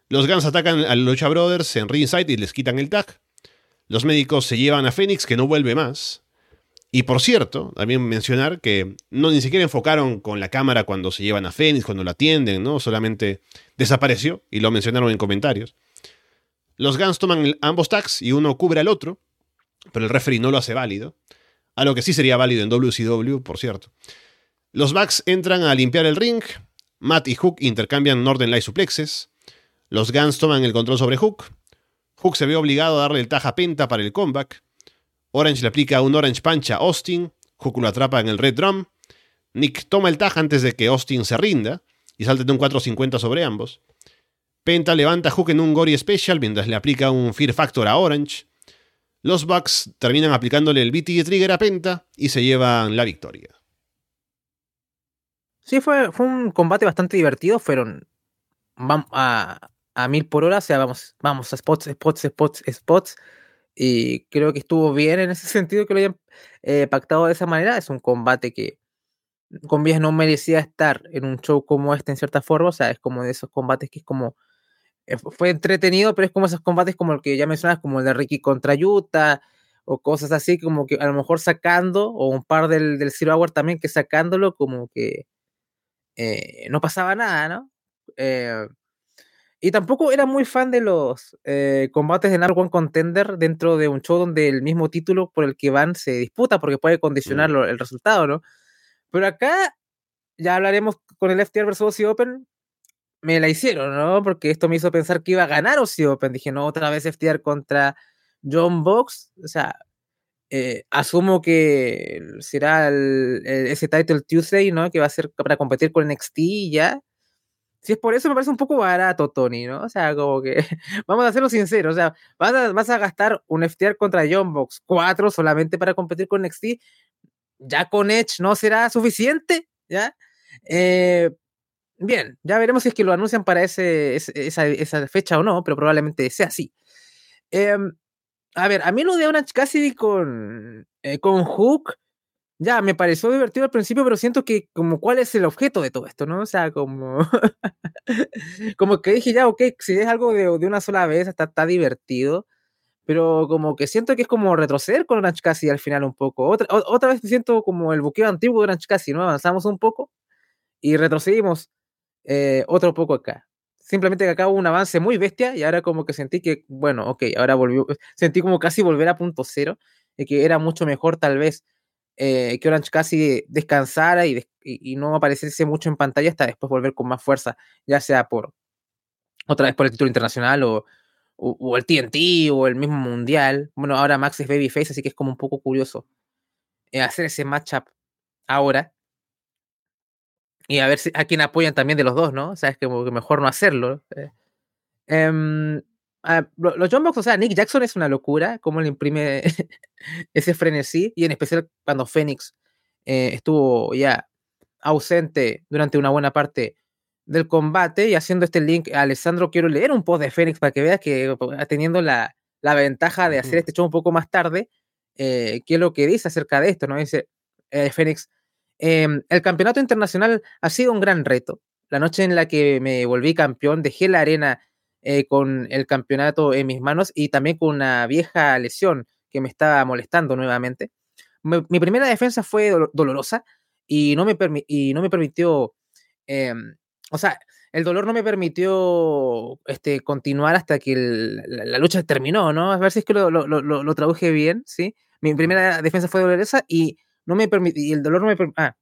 Los Guns atacan a Lucha Brothers en ringside y les quitan el tag. Los médicos se llevan a Fénix, que no vuelve más. Y por cierto, también mencionar que no ni siquiera enfocaron con la cámara cuando se llevan a Fénix, cuando la atienden, ¿no? Solamente desapareció y lo mencionaron en comentarios. Los Guns toman ambos tags y uno cubre al otro, pero el referee no lo hace válido. A lo que sí sería válido en WCW, por cierto. Los Bucks entran a limpiar el ring. Matt y Hook intercambian Northern Light suplexes. Los Guns toman el control sobre Hook. Hook se ve obligado a darle el taja penta para el comeback. Orange le aplica un Orange Punch a Austin. Hook lo atrapa en el Red Drum. Nick toma el taja antes de que Austin se rinda y salta de un 450 sobre ambos. Penta levanta a Hook en un Gory Special mientras le aplica un Fear Factor a Orange. Los Bucks terminan aplicándole el BT Trigger a Penta y se llevan la victoria. Sí, fue, fue un combate bastante divertido. Fueron a, a mil por hora, o sea, vamos, vamos a spots, spots, spots, spots. Y creo que estuvo bien en ese sentido que lo hayan eh, pactado de esa manera. Es un combate que con vías no merecía estar en un show como este en cierta forma. O sea, es como de esos combates que es como fue entretenido, pero es como esos combates como el que ya mencionas, como el de Ricky contra Utah, o cosas así, como que a lo mejor sacando, o un par del, del Zero Hour también, que sacándolo, como que eh, no pasaba nada, ¿no? Eh, y tampoco era muy fan de los combates de Nar One Contender dentro de un show donde el mismo título por el que van se disputa, porque puede condicionar mm. el resultado, ¿no? Pero acá ya hablaremos con el FTR vs. OC Open, me la hicieron, ¿no? Porque esto me hizo pensar que iba a ganar Aussie Open. Dije, no, otra vez FTR contra John Box. O sea, eh, asumo que será ese title Tuesday, ¿no? Que va a ser para competir con NXT y ya. Si es por eso, me parece un poco barato, Tony, ¿no? O sea, como que, vamos a hacerlo sinceros, o sea, vas a, vas a gastar un FTR contra John Box 4 solamente para competir con NXT. Ya con Edge no será suficiente, ¿ya? Eh, Bien, ya veremos si es que lo anuncian para ese, esa, fecha o no, pero probablemente sea así. Em, a ver, a mí lo de Orange Cassidy con, eh, con Hook, ya me pareció divertido al principio, pero siento que como cuál es el objeto de todo esto, ¿no? O sea, como, como que dije ya, ok, si es algo de, una sola vez, está, está divertido, pero como que siento que es como retroceder con Orange Cassidy al final un poco. Otra, otra vez siento como el buqueo antiguo de Orange Cassidy, ¿no? Avanzamos un poco y retrocedimos eh, otro poco acá. Simplemente que acá hubo un avance muy bestia y ahora como que sentí que, bueno, ok, ahora volvió, sentí como casi volver a punto cero y que era mucho mejor tal vez eh, que Orange casi descansara y, y, no apareciese mucho en pantalla hasta después volver con más fuerza, ya sea por otra vez por el título internacional o, o, el TNT o el mismo mundial. Bueno, ahora Max es babyface, así que es como un poco curioso eh, hacer ese matchup ahora y a ver si, a quién apoyan también de los dos, ¿no? O sea, es que, mejor no hacerlo. Eh, em, ah, los John Box, o sea, Nick Jackson es una locura, cómo le imprime ese frenesí, y en especial cuando Phoenix eh, estuvo ya ausente durante una buena parte del combate y haciendo este link, Alessandro, quiero leer un post de Phoenix para que veas que teniendo la, la ventaja de hacer este show un poco más tarde, eh, qué es lo que dice acerca de esto, ¿no? Dice eh, el campeonato internacional ha sido un gran reto. La noche en la que me volví campeón, dejé la arena eh, con el campeonato en mis manos y también con una vieja lesión que me estaba molestando nuevamente. mi primera defensa fue dolorosa y no me, y no me permitió, em, o sea, el dolor no me permitió este, continuar hasta que la, lucha terminó, ¿no? A ver si es que lo, lo, lo, traduje bien, ¿sí? Mi primera defensa fue dolorosa y no me y el dolor no me ah,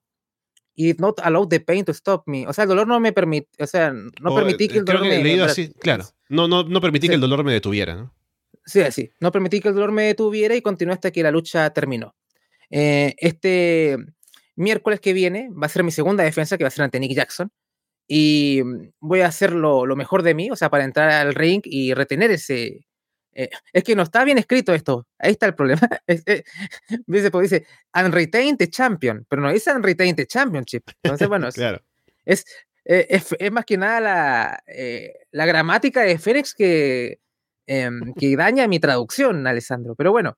it not allowed the pain to stop me. O sea, el dolor no me permite, o sea, no permití que el dolor me... así, claro. No, no, no permití que el dolor me detuviera, ¿no? Sí, así. No permití que el dolor me detuviera y continué hasta que la lucha terminó. Eh, este miércoles que viene va a ser mi segunda defensa, que va a ser ante Nick Jackson y mm, voy a hacer lo, mejor de mí, o sea, para entrar al ring y retener ese... Eh, es que no está bien escrito esto, ahí está el problema. Eh, dice, pues dice, unretained champion, pero no dice unretained championship. Entonces, bueno, claro. es, eh, es, es, más que nada la, la gramática de Fénix que, em, que daña mi traducción, Alessandro. Pero bueno,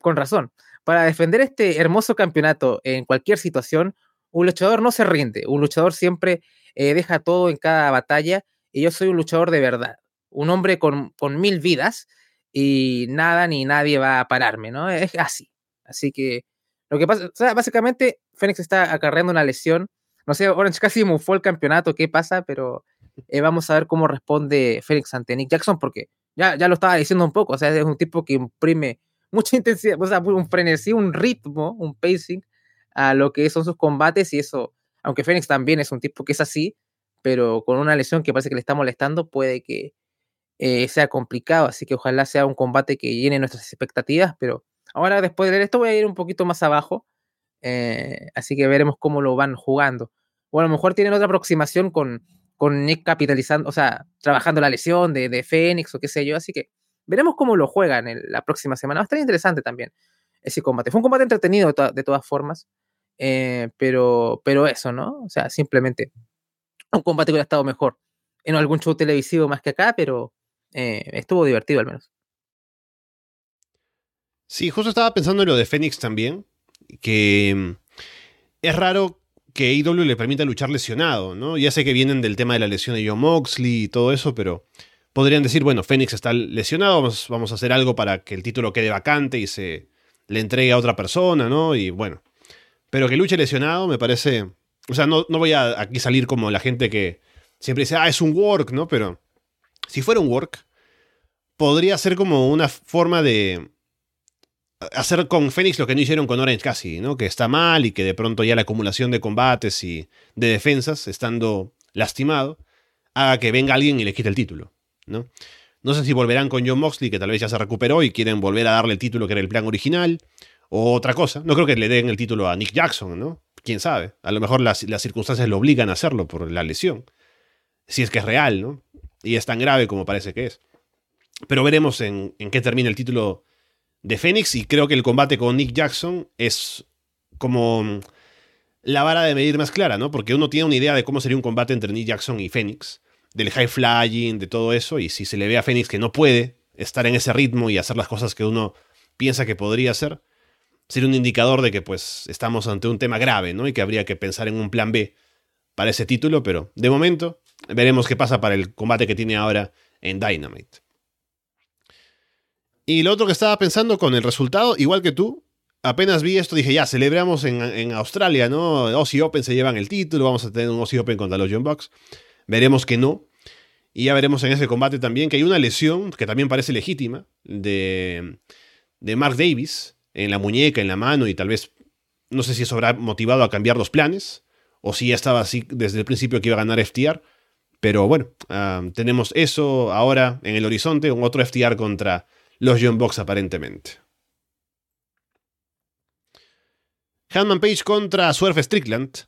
con razón. Para defender este hermoso campeonato en cualquier situación, un luchador no se rinde, un luchador siempre deja todo en cada batalla y yo soy un luchador de verdad, un hombre con, mil vidas y nada ni nadie va a pararme, ¿no? Es así. Así que lo que pasa, o sea, básicamente Fénix está acarreando una lesión. No sé, Orange casi mufó el campeonato, qué pasa, pero eh, vamos a ver cómo responde Fénix ante Nick Jackson, porque ya, ya lo estaba diciendo un poco, o sea, es un tipo que imprime mucha intensidad, o sea, un frenesí, un ritmo, un pacing a lo que son sus combates y eso aunque Fénix también es un tipo que es así, pero con una lesión que parece que le está molestando, puede que eh, sea complicado. Así que ojalá sea un combate que llene nuestras expectativas. Pero ahora, después de ver esto, voy a ir un poquito más abajo. Eh, así que veremos cómo lo van jugando. O a lo mejor tienen otra aproximación con, con Nick capitalizando, o sea, trabajando la lesión de, de Fénix o qué sé yo. Así que veremos cómo lo juegan la próxima semana. Va a estar interesante también ese combate. Fue un combate entretenido de todas formas. Eh, pero, pero eso, ¿no? O sea, simplemente un combate hubiera estado mejor en algún show televisivo más que acá, pero eh, estuvo divertido al menos. Sí, justo estaba pensando en lo de Fénix también, que mm, es raro que AEW le permita luchar lesionado, ¿no? Ya sé que vienen del tema de la lesión de John Moxley y todo eso, pero podrían decir, bueno, Fénix está lesionado, vamos, vamos a hacer algo para que el título quede vacante y se le entregue a otra persona, ¿no? Y bueno, pero que luche lesionado me parece. O sea, no, no voy a aquí salir como la gente que siempre dice, ah, es un work, ¿no? Pero si fuera un work, podría ser como una forma de hacer con Fénix lo que no hicieron con Orange casi, ¿no? Que está mal y que de pronto ya la acumulación de combates y de defensas, estando lastimado, haga que venga alguien y le quite el título, ¿no? No sé si volverán con John Moxley, que tal vez ya se recuperó y quieren volver a darle el título que era el plan original o otra cosa. No creo que le den el título a Nick Jackson, ¿no? Quién sabe. A lo mejor las, circunstancias lo obligan a hacerlo por la lesión. Si es que es real, ¿no? Y es tan grave como parece que es. Pero veremos en, qué termina el título de Fénix. Y creo que el combate con Nick Jackson es como la vara de medir más clara, ¿no? Porque uno tiene una idea de cómo sería un combate entre Nick Jackson y Fénix. Del high flying, de todo eso. Y si se le ve a Fénix que no puede estar en ese ritmo y hacer las cosas que uno piensa que podría hacer, sería un indicador de que pues estamos ante un tema grave, ¿no? Y que habría que pensar en un plan B para ese título, pero de momento veremos qué pasa para el combate que tiene ahora en Dynamite. Y lo otro que estaba pensando con el resultado, igual que tú, apenas vi esto, dije, ya, celebramos en, Australia, ¿no? Aussie Open se llevan el título, vamos a tener un Aussie Open contra los John Bucks. Veremos que no. Y ya veremos en ese combate también que hay una lesión que también parece legítima de, de Mark Davis, en la muñeca, en la mano y tal vez, no sé si eso habrá motivado a cambiar los planes o si ya estaba así desde el principio que iba a ganar FTR. Pero bueno, tenemos eso ahora en el horizonte, un otro FTR contra los John Box aparentemente. Hanman Page contra Swerve Strickland.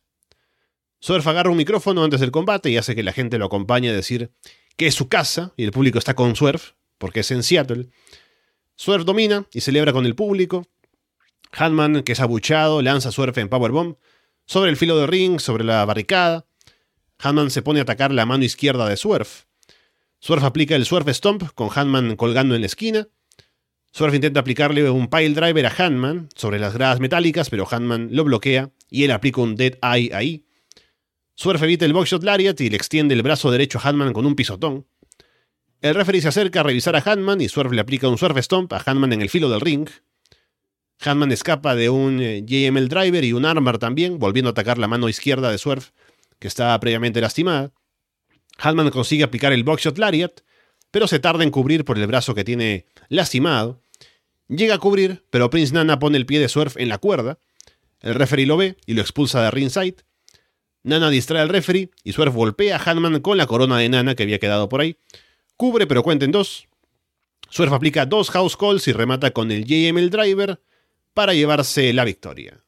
Swerve agarra un micrófono antes del combate y hace que la gente lo acompañe a decir que es su casa y el público está con Swerve, porque es en Seattle. Swerve domina y celebra con el público. Hanman, que es abuchado, lanza a Swerve en Powerbomb sobre el filo de ring, sobre la barricada. Hanman se pone a atacar la mano izquierda de Swerve. Swerve aplica el Swerve Stomp con Hanman colgando en la esquina. Swerve intenta aplicarle un pile driver a Hanman sobre las gradas metálicas, pero Hanman lo bloquea y él aplica un Dead Eye ahí. Swerve evita el Boxshot Lariat y le extiende el brazo derecho a Hanman con un pisotón. El referee se acerca a revisar a Hanman y Swerve le aplica un Swerve Stomp a Hanman en el filo del ring. Hanman escapa de un eh, JML Driver y un Armor también, volviendo a atacar la mano izquierda de Swerve, que estaba previamente lastimada. Hanman consigue aplicar el Boxshot Lariat, pero se tarda en cubrir por el brazo que tiene lastimado. Llega a cubrir, pero Prince Nana pone el pie de Swerve en la cuerda. El referee lo ve y lo expulsa de ringside. Nana distrae al referee y Swerve golpea a Hanman con la corona de Nana que había quedado por ahí. Cubre, pero cuenta en dos. Swerve aplica dos house calls y remata con el JML Driver para llevarse la victoria.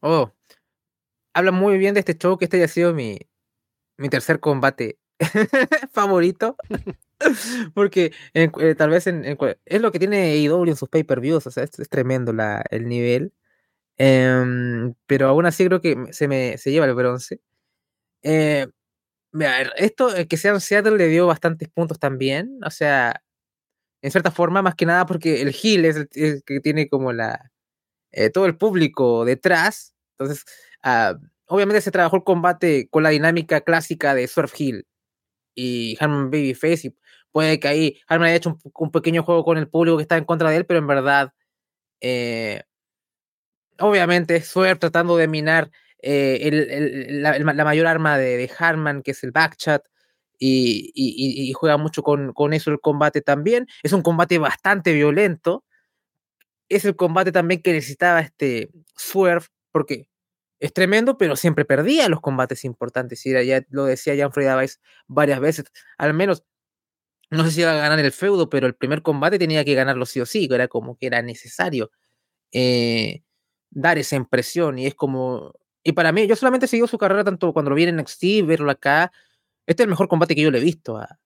Oh, habla muy bien de este show, que este haya sido mi, mi tercer combate favorito. Porque eh, tal vez es lo que tiene AEW en sus pay-per-views, o sea, es, tremendo la, el nivel. Em, pero aún así creo que se, me, se lleva el bronce. Eh, esto eh, que sea en Seattle le dio bastantes puntos también, o sea, en cierta forma, más que nada porque el Hill es el, que tiene como la todo el público detrás. Entonces, ah, obviamente se trabajó el combate con la dinámica clásica de Surf Hill y Harman Babyface. Y puede que ahí Harman haya hecho un, pequeño juego con el público que está en contra de él, pero en verdad, eh, obviamente, Swerve tratando de minar eh, la, mayor arma de, Harman, que es el backchat. Y, juega mucho con, con, eso el combate también. Es un combate bastante violento. Es el combate también que necesitaba este Swerve, porque es tremendo, pero siempre perdía los combates importantes. Y ya lo decía Jan Freda Weiss varias veces. Al menos, no sé si iba a ganar el feudo, pero el primer combate tenía que ganarlo sí o sí. Era como que era necesario eh, dar esa impresión. Y es como. Y para mí, yo solamente seguido su carrera tanto cuando lo vi en NXT, verlo acá. Este es el mejor combate que yo le he visto a,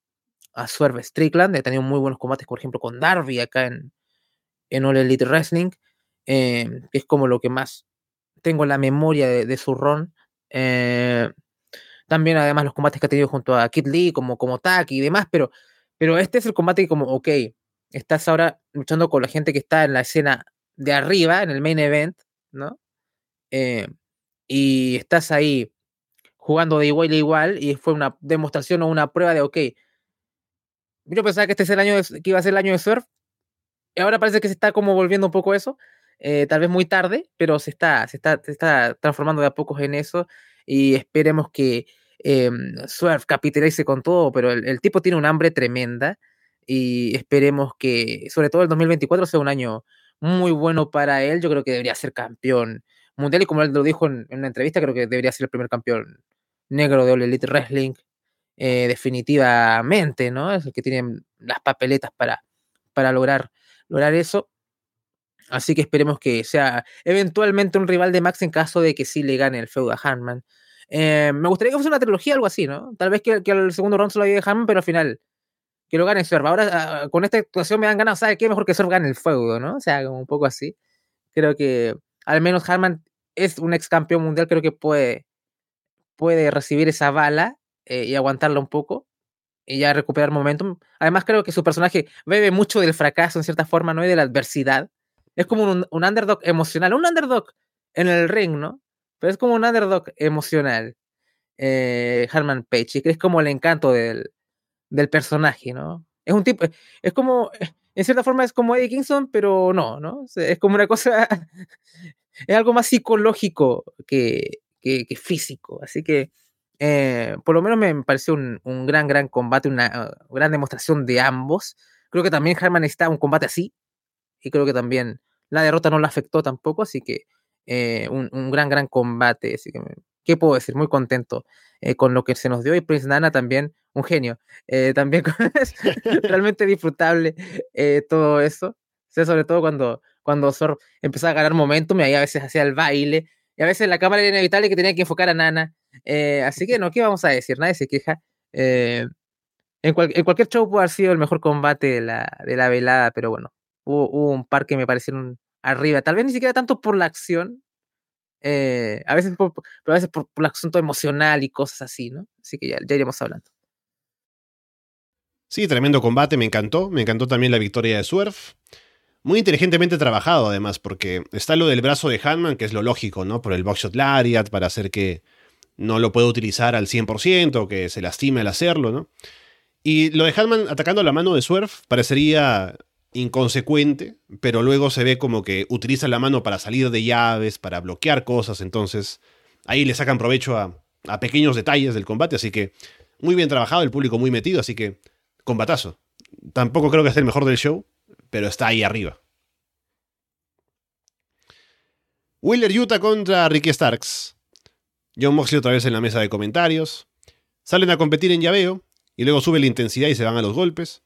a Swerve Strickland. He tenido muy buenos combates, por ejemplo, con Darby acá en, en All Elite Wrestling. Eh, que es como lo que más tengo la memoria de, su ron. Eh, también además los combates que ha tenido junto a Kid Lee como, como Taki y demás, pero, pero este es el combate como, ok, estás ahora luchando con la gente que está en la escena de arriba, en el main event, ¿no? Eh, y estás ahí jugando de igual a igual y fue una demostración o una prueba de, ok, yo pensaba que este es el año que iba a ser el año de surf y ahora parece que se está como volviendo un poco eso eh, tal vez muy tarde, pero se está, se está, se está transformando de a pocos en eso y esperemos que eh, Swerve capitalice con todo, pero el, tipo tiene un hambre tremenda y esperemos que sobre todo el 2024 sea un año muy bueno para él, yo creo que debería ser campeón mundial y como él lo dijo en, una entrevista, creo que debería ser el primer campeón negro de All Elite Wrestling, eh, definitivamente, ¿no? Es el que tiene las papeletas para, para lograr, lograr eso. Así que esperemos que sea eventualmente un rival de Max en caso de que sí le gane el feudo a Hanman. Eh, me gustaría que fuese una trilogía, algo así, ¿no? Tal vez que, que el segundo round se lo lleve Hanman, pero al final que lo gane Swerve. Ahora, ah, con esta actuación me han ganado, ¿sabe qué? Mejor que Swerve gane el feudo, ¿no? O sea, como un poco así. Creo que al menos Hanman es un ex campeón mundial, creo que puede, puede recibir esa bala eh, y aguantarla un poco y ya recuperar momentum. Además, creo que su personaje bebe mucho del fracaso en cierta forma, ¿no? Y de la adversidad. Es como un, underdog emocional, un underdog en el ring, ¿no? Pero es como un underdog emocional, eh, Harman Page, que es como el encanto del, del personaje, ¿no? Es un tipo, es como, en cierta forma es como Eddie Kingston, pero no, ¿no? Es como una cosa, es algo más psicológico que, que, físico, así que eh, por lo menos me pareció un, un, gran, gran combate, una gran demostración de ambos. Creo que también Harman está un combate así, y creo que también la derrota no la afectó tampoco, así que eh, un, gran, gran combate. Así que, ¿qué puedo decir? Muy contento eh, con lo que se nos dio y Prince Nana también, un genio. Eh, también realmente disfrutable todo eso. sobre todo cuando, cuando Sor empezaba a ganar momentum y ahí a veces hacía el baile y a veces la cámara era inevitable que tenía que enfocar a Nana. así que no, ¿qué vamos a decir? Nadie se queja. En, cualquier show puede haber sido el mejor combate de la, de la velada, pero bueno, hubo, un par que me parecieron arriba. Tal vez ni siquiera tanto por la acción, eh, a veces por, pero a veces por, el asunto emocional y cosas así, ¿no? Así que ya, ya iremos hablando. Sí, tremendo combate, me encantó. Me encantó también la victoria de Swerve. Muy inteligentemente trabajado, además, porque está lo del brazo de Hanman, que es lo lógico, ¿no? Por el Buckshot Lariat, para hacer que no lo pueda utilizar al 100%, que se lastime al hacerlo, ¿no? Y lo de Hanman atacando la mano de Swerve parecería inconsecuente, pero luego se ve como que utiliza la mano para salir de llaves, para bloquear cosas, entonces ahí le sacan provecho a, pequeños detalles del combate, así que muy bien trabajado, el público muy metido, así que combatazo. Tampoco creo que sea el mejor del show, pero está ahí arriba. Wheeler Utah contra Ricky Starks. John Moxley otra vez en la mesa de comentarios. Salen a competir en llaveo y luego sube la intensidad y se van a los golpes.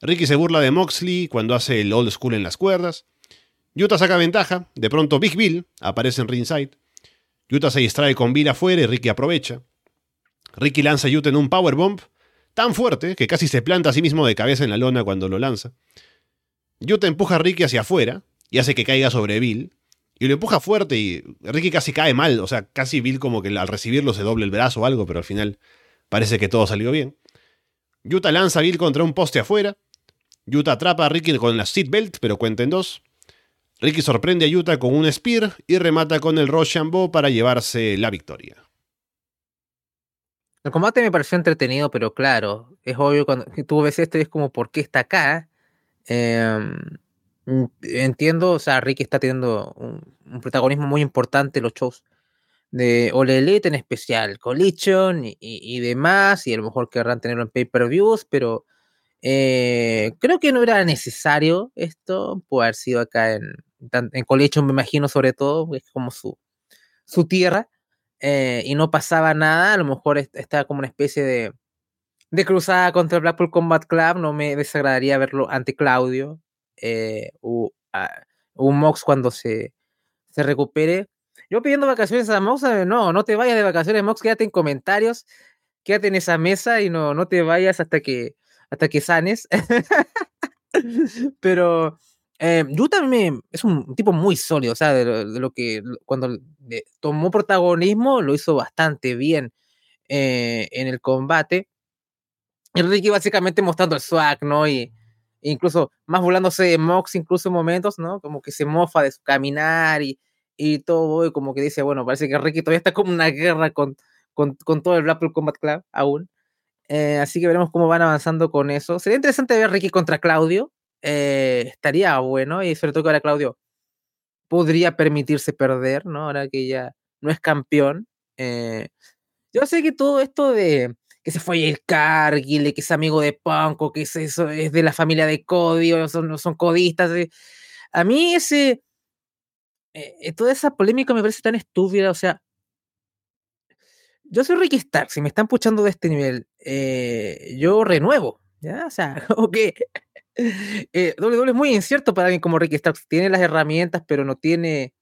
Ricky se burla de Moxley cuando hace el old school en las cuerdas. Utah saca ventaja. De pronto Big Bill aparece en ringside. Utah se distrae con Bill afuera y Ricky aprovecha. Ricky lanza a Utah en un powerbomb tan fuerte que casi se planta a sí mismo de cabeza en la lona cuando lo lanza. Utah empuja a Ricky hacia afuera y hace que caiga sobre Bill. Y lo empuja fuerte y Ricky casi cae mal. O sea, casi Bill como que al recibirlo se doble el brazo o algo, pero al final parece que todo salió bien. Yuta lanza a Bill contra un poste afuera. Yuta atrapa a Ricky con la seatbelt, pero cuenta en dos. Ricky sorprende a Yuta con un spear y remata con el Rochambeau para llevarse la victoria. El combate me pareció entretenido, pero claro, es obvio cuando tú ves esto y es como, ¿por qué está acá? Em, entiendo, o sea, Ricky está teniendo un, protagonismo muy importante en los shows de Ole Elite, en especial Collision y, demás, y a lo mejor querrán tenerlo en pay-per-views, pero eh, creo que no era necesario esto, puede haber sido acá en, en Collision, me imagino, sobre todo, es como su, su tierra, eh, y no pasaba nada, a lo mejor estaba como una especie de, de cruzada contra el Blackpool Combat Club, no me desagradaría verlo ante Claudio, eh, o, un Mox cuando se, se recupere, yo pidiendo vacaciones a Mox, eh, no, no te vayas de vacaciones, Mox, quédate en comentarios, quédate en esa mesa y no, no te vayas hasta que, hasta que sanes. Pero eh, también es un tipo muy sólido, o sea, de lo, que cuando tomó protagonismo lo hizo bastante bien eh, en el combate. Y Ricky básicamente mostrando el swag, ¿no? Y incluso más burlándose de Mox, incluso en momentos, ¿no? Como que se mofa de su caminar y, y todo, y como que dice, bueno, parece que Ricky todavía está como una guerra con, con, con todo el Blackpool Combat Club aún. Eh, así que veremos cómo van avanzando con eso. Sería interesante ver Ricky contra Claudio. Eh, estaría bueno, y sobre todo que ahora Claudio podría permitirse perder, ¿no? Ahora que ya no es campeón. Eh, yo sé que todo esto de que se fue el Cargill, que es amigo de Punk, o que es, eso, es de la familia de Cody, o son, codistas. a mí ese, eh, eh, toda esa polémica me parece tan estúpida, o sea, yo soy Ricky Stark, si me están puchando de este nivel, eh, yo renuevo, ¿ya? O sea, que eh, doble es muy incierto para alguien como Ricky Stark, tiene las herramientas, pero no tiene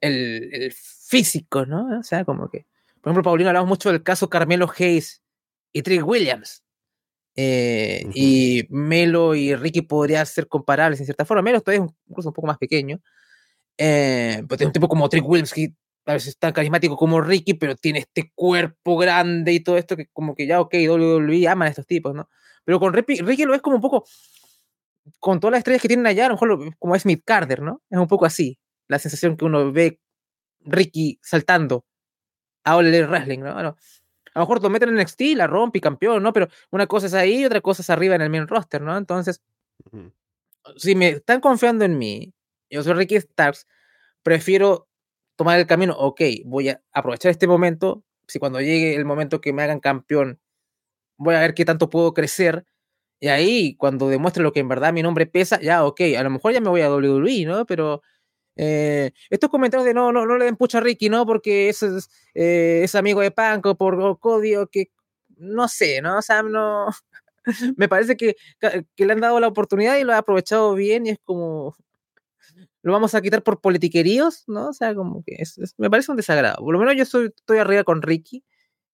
el, físico, ¿no? O sea, como que, por ejemplo, Paulino hablamos mucho del caso Carmelo Hayes y Trick Williams. Y Melo y Ricky podrían ser comparables en cierta forma. Melo todavía es incluso un poco más pequeño, eh, pues tiene un tipo como Trick Williams que a veces es tan carismático como Ricky, pero tiene este cuerpo grande y todo esto que como que ya, ok, WWE aman a estos tipos, ¿no? Pero con Ricky, Ricky lo es como un poco, con todas las estrellas que tienen allá, a lo mejor como es Smith Carter, ¿no? Es un poco así, la sensación que uno ve Ricky saltando a Ole Wrestling, ¿no? a lo mejor lo meten en NXT, la rompe y campeón, ¿no? Pero una cosa es ahí y otra cosa es arriba en el main roster, ¿no? Entonces, si me están confiando en mí yo soy Ricky Starks, prefiero tomar el camino, ok, voy a aprovechar este momento, si cuando llegue el momento que me hagan campeón, voy a ver qué tanto puedo crecer, y ahí, cuando demuestre lo que en verdad mi nombre pesa, ya, ok, a lo mejor ya me voy a WWE, ¿no? Pero eh, estos comentarios de no, no, no le den pucha a Ricky, ¿no? Porque es, eh, es amigo de Panko, por Codio, que no sé, ¿no? O sea, no. me parece que, que, le han dado la oportunidad y lo ha aprovechado bien y es como, lo vamos a quitar por politiqueríos, ¿no? O sea, como que me parece un desagrado. Por lo menos yo estoy arriba con Ricky.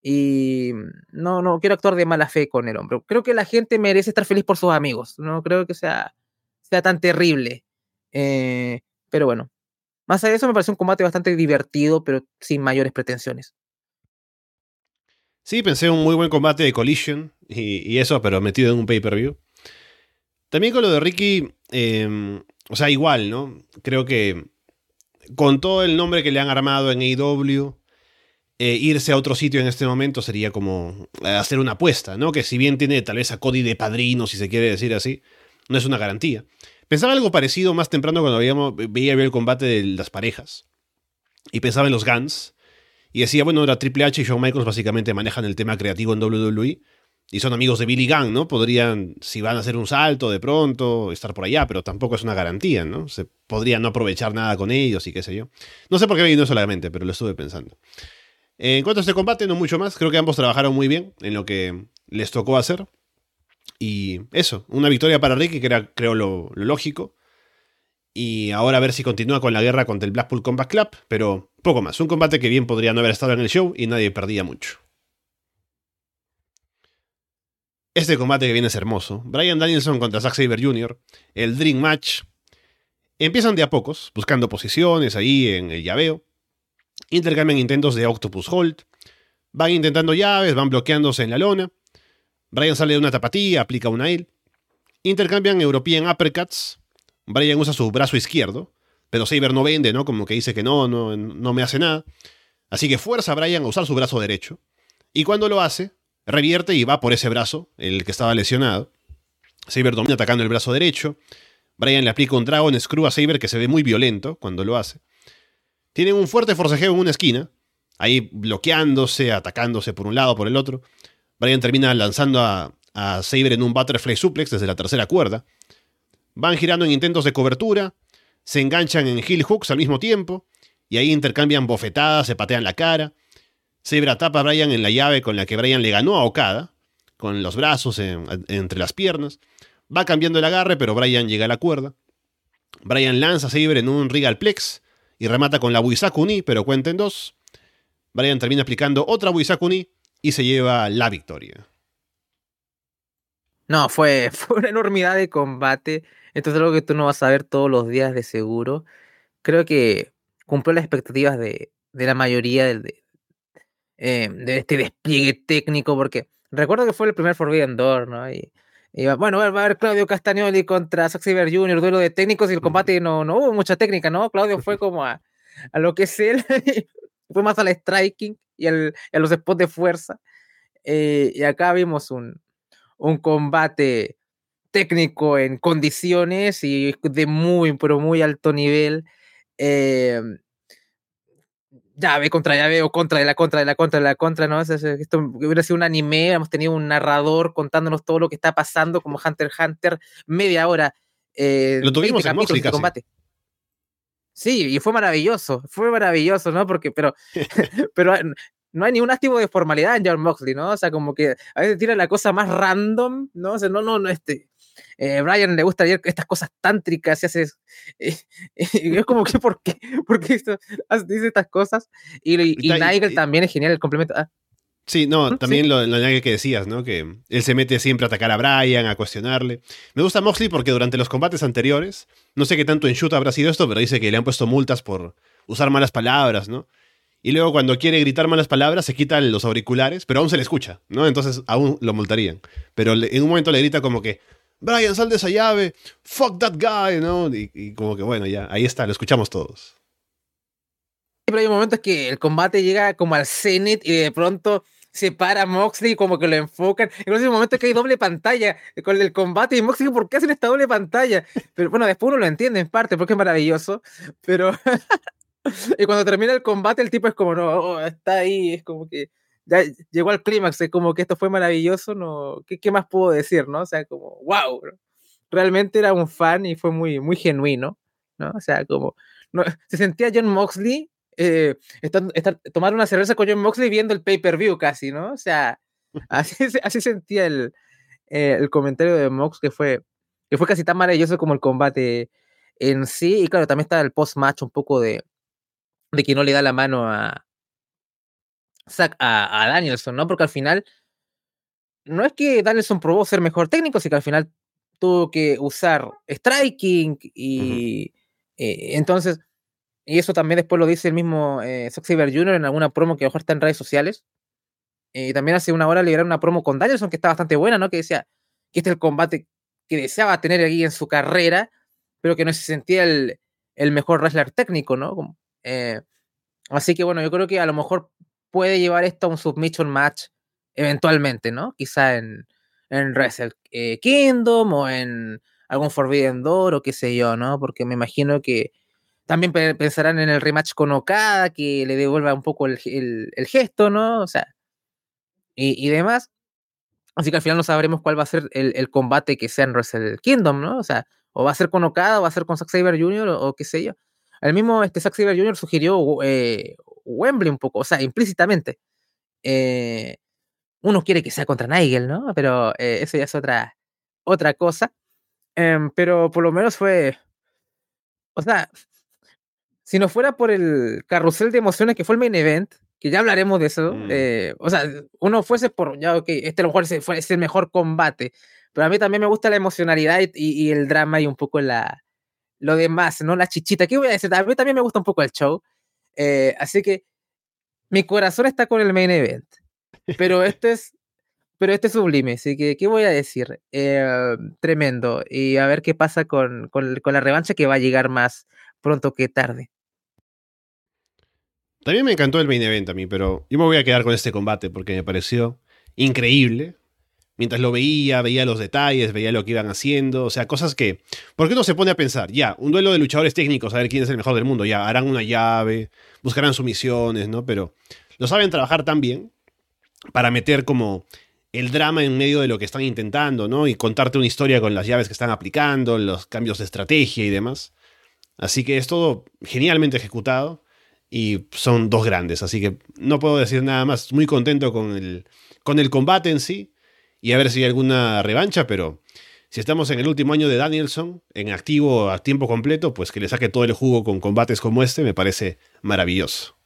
Y no, no quiero actuar de mala fe con el hombre. Creo que la gente merece estar feliz por sus amigos. No creo que sea, sea tan terrible. Eh, pero bueno, más allá de eso me parece un combate bastante divertido, pero sin mayores pretensiones. Sí, pensé un muy buen combate de Collision y, eso, pero metido en un pay-per-view. También con lo de Ricky, em, o sea, igual, ¿no? Creo que con todo el nombre que le han armado en AEW, eh, irse a otro sitio en este momento sería como eh, hacer una apuesta, ¿no? Que si bien tiene tal vez a Cody de padrino, si se quiere decir así, no es una garantía. Pensaba algo parecido más temprano cuando veíamos, veía el combate de las parejas. Y pensaba en los Guns. Y decía, bueno, ahora Triple H y Shawn Michaels básicamente manejan el tema creativo en WWE. Y son amigos de Billy Gunn, ¿no? Podrían, si van a hacer un salto de pronto, estar por allá, pero tampoco es una garantía, ¿no? Se podría no aprovechar nada con ellos y qué sé yo. No sé por qué me vino solamente, pero lo estuve pensando. En cuanto a este combate, no mucho más. Creo que ambos trabajaron muy bien en lo que les tocó hacer. Y eso, una victoria para Ricky, que era, creo, lo, lógico. Y ahora a ver si continúa con la guerra contra el Blackpool Combat Club, pero poco más. Un combate que bien podría no haber estado en el show y nadie perdía mucho. Este combate que viene es hermoso. Brian Danielson contra Zack Saber Jr., el Dream Match. Empiezan de a pocos, buscando posiciones ahí en el llaveo. Intercambian intentos de Octopus Hold. Van intentando llaves, van bloqueándose en la lona. Brian sale de una tapatía, aplica una él. Intercambian European Uppercuts. Brian usa su brazo izquierdo, pero Saber no vende, ¿no? Como que dice que no, no, no me hace nada. Así que fuerza a Brian a usar su brazo derecho. Y cuando lo hace, revierte y va por ese brazo, el que estaba lesionado. Saber domina atacando el brazo derecho. Brian le aplica un Dragon Screw a Saber que se ve muy violento cuando lo hace. Tienen un fuerte forcejeo en una esquina, ahí bloqueándose, atacándose por un lado, por el otro. Brian termina lanzando a, Saber en un Butterfly Suplex desde la tercera cuerda. Van girando en intentos de cobertura, se enganchan en heel hooks al mismo tiempo, y ahí intercambian bofetadas, se patean la cara. Saber atapa a Brian en la llave con la que Brian le ganó a Okada, con los brazos entre las piernas. Va cambiando el agarre, pero Brian llega a la cuerda. Brian lanza a Saber en un Regal Plex y remata con la Buisakuni, pero cuenta en dos. Brian termina aplicando otra Buisakuni y se lleva la victoria. No, fue, fue una enormidad de combate. Esto es algo que tú no vas a ver todos los días de seguro. Creo que cumplió las expectativas de, la mayoría del, eh, de, este despliegue técnico, porque recuerdo que fue el primer Forbidden Door, ¿no? Y, bueno, va a haber Claudio Castagnoli contra Zack Jr., duelo de técnicos y el combate no, no hubo mucha técnica, ¿no? Claudio fue como a, a lo que es él, fue más al striking y, a los spots de fuerza. Eh, y acá vimos un, un combate técnico en condiciones y de muy, pero muy alto nivel. Eh, llave contra llave o contra de la contra de la contra de la contra, ¿no? Esto hubiera sido un anime, hemos tenido un narrador contándonos todo lo que está pasando como Hunter x Hunter, media hora. Eh, lo tuvimos en Moxley combate. Sí, y fue maravilloso, fue maravilloso, ¿no? Porque, pero, pero no hay ningún activo de formalidad en John Moxley, ¿no? O sea, como que a veces tira la cosa más random, ¿no? O sea, no, no, no, este. Eh, Brian le gusta estas cosas tántricas y hace. Eh, es como que, ¿por qué? ¿Por qué esto, dice estas cosas? Y, y, Nigel también es genial el complemento. Ah. Sí, no, también lo, lo que decías, ¿no? Que él se mete siempre a atacar a Brian, a cuestionarle. Me gusta Moxley porque durante los combates anteriores, no sé qué tanto en shoot habrá sido esto, pero dice que le han puesto multas por usar malas palabras, ¿no? Y luego cuando quiere gritar malas palabras se quitan los auriculares, pero aún se le escucha, ¿no? Entonces aún lo multarían. Pero en un momento le grita como que, Brian, sal de esa llave, fuck that guy, ¿no? Y, como que bueno, ya, ahí está, lo escuchamos todos. Pero hay momentos que el combate llega como al cenit y de pronto se para Moxley como que lo enfocan. Incluso hay momentos que hay doble pantalla con el combate y Moxley, ¿por qué hacen esta doble pantalla? Pero bueno, después uno lo entiende en parte porque es maravilloso, pero y cuando termina el combate, el tipo es como, no, oh, está ahí, es como que llegó al clímax, es como que esto fue maravilloso, no, ¿qué, ¿qué, más puedo decir, no? O sea, como, wow, realmente era un fan y fue muy, muy genuino, ¿no? O sea, como, se sentía John Moxley, eh, tomar una cerveza con John Moxley viendo el pay-per-view casi, ¿no? O sea, así, así sentía el, eh, el comentario de Mox, que fue, que fue casi tan maravilloso como el combate en sí, y claro, también está el post-match un poco de de que no le da la mano a, a, a Danielson, ¿no? Porque al final no es que Danielson probó ser mejor técnico, sino que al final tuvo que usar striking y eh, entonces, y eso también después lo dice el mismo eh, Jr. en alguna promo que a lo mejor está en redes sociales. Y eh, también hace una hora liberaron una promo con Danielson que está bastante buena, ¿no? Que decía que este es el combate que deseaba tener aquí en su carrera, pero que no se sentía el, mejor wrestler técnico, ¿no? Eh, así que bueno, yo creo que a lo mejor puede llevar esto a un submission match eventualmente, ¿no? Quizá en, en Wrestle Kingdom o en algún Forbidden Door o qué sé yo, ¿no? Porque me imagino que también pensarán en el rematch con Okada, que le devuelva un poco el, gesto, ¿no? O sea, y, demás. Así que al final no sabremos cuál va a ser el, combate que sea en Wrestle Kingdom, ¿no? O sea, o va a ser con Okada, o va a ser con Zack Saber Jr., o, qué sé yo. El mismo este, Zack Saber Jr. sugirió eh, Wembley un poco, o sea, implícitamente. Eh, uno quiere que sea contra Nigel, ¿no? Pero eh, eso ya es otra, otra cosa. Em, pero por lo menos fue. O sea, si no fuera por el carrusel de emociones que fue el main event, que ya hablaremos de eso, mm. eh, o sea, uno fuese por, ya, ok, este a lo mejor es, el mejor combate, pero a mí también me gusta la emocionalidad y, el drama y un poco la, lo demás, ¿no? La chichita, ¿qué voy a decir? A mí también me gusta un poco el show, eh, así que mi corazón está con el main event, pero este es pero este es sublime, así que, ¿qué voy a decir? Eh, tremendo. Y a ver qué pasa con, la revancha que va a llegar más pronto que tarde. También me encantó el main event a mí, pero yo me voy a quedar con este combate porque me pareció increíble. Mientras lo veía, veía los detalles, veía lo que iban haciendo, o sea, cosas que... ¿Por qué no se pone a pensar? Ya, un duelo de luchadores técnicos, a ver quién es el mejor del mundo, ya, harán una llave, buscarán sumisiones, ¿no? Pero lo saben trabajar tan bien para meter como el drama en medio de lo que están intentando, ¿no? Y contarte una historia con las llaves que están aplicando, los cambios de estrategia y demás. Así que es todo genialmente ejecutado y son dos grandes, así que no puedo decir nada más. Muy contento con el, con el combate en sí y a ver si hay alguna revancha, pero si estamos en el último año de Danielson, en activo a tiempo completo, pues que le saque todo el jugo con combates como este me parece maravilloso.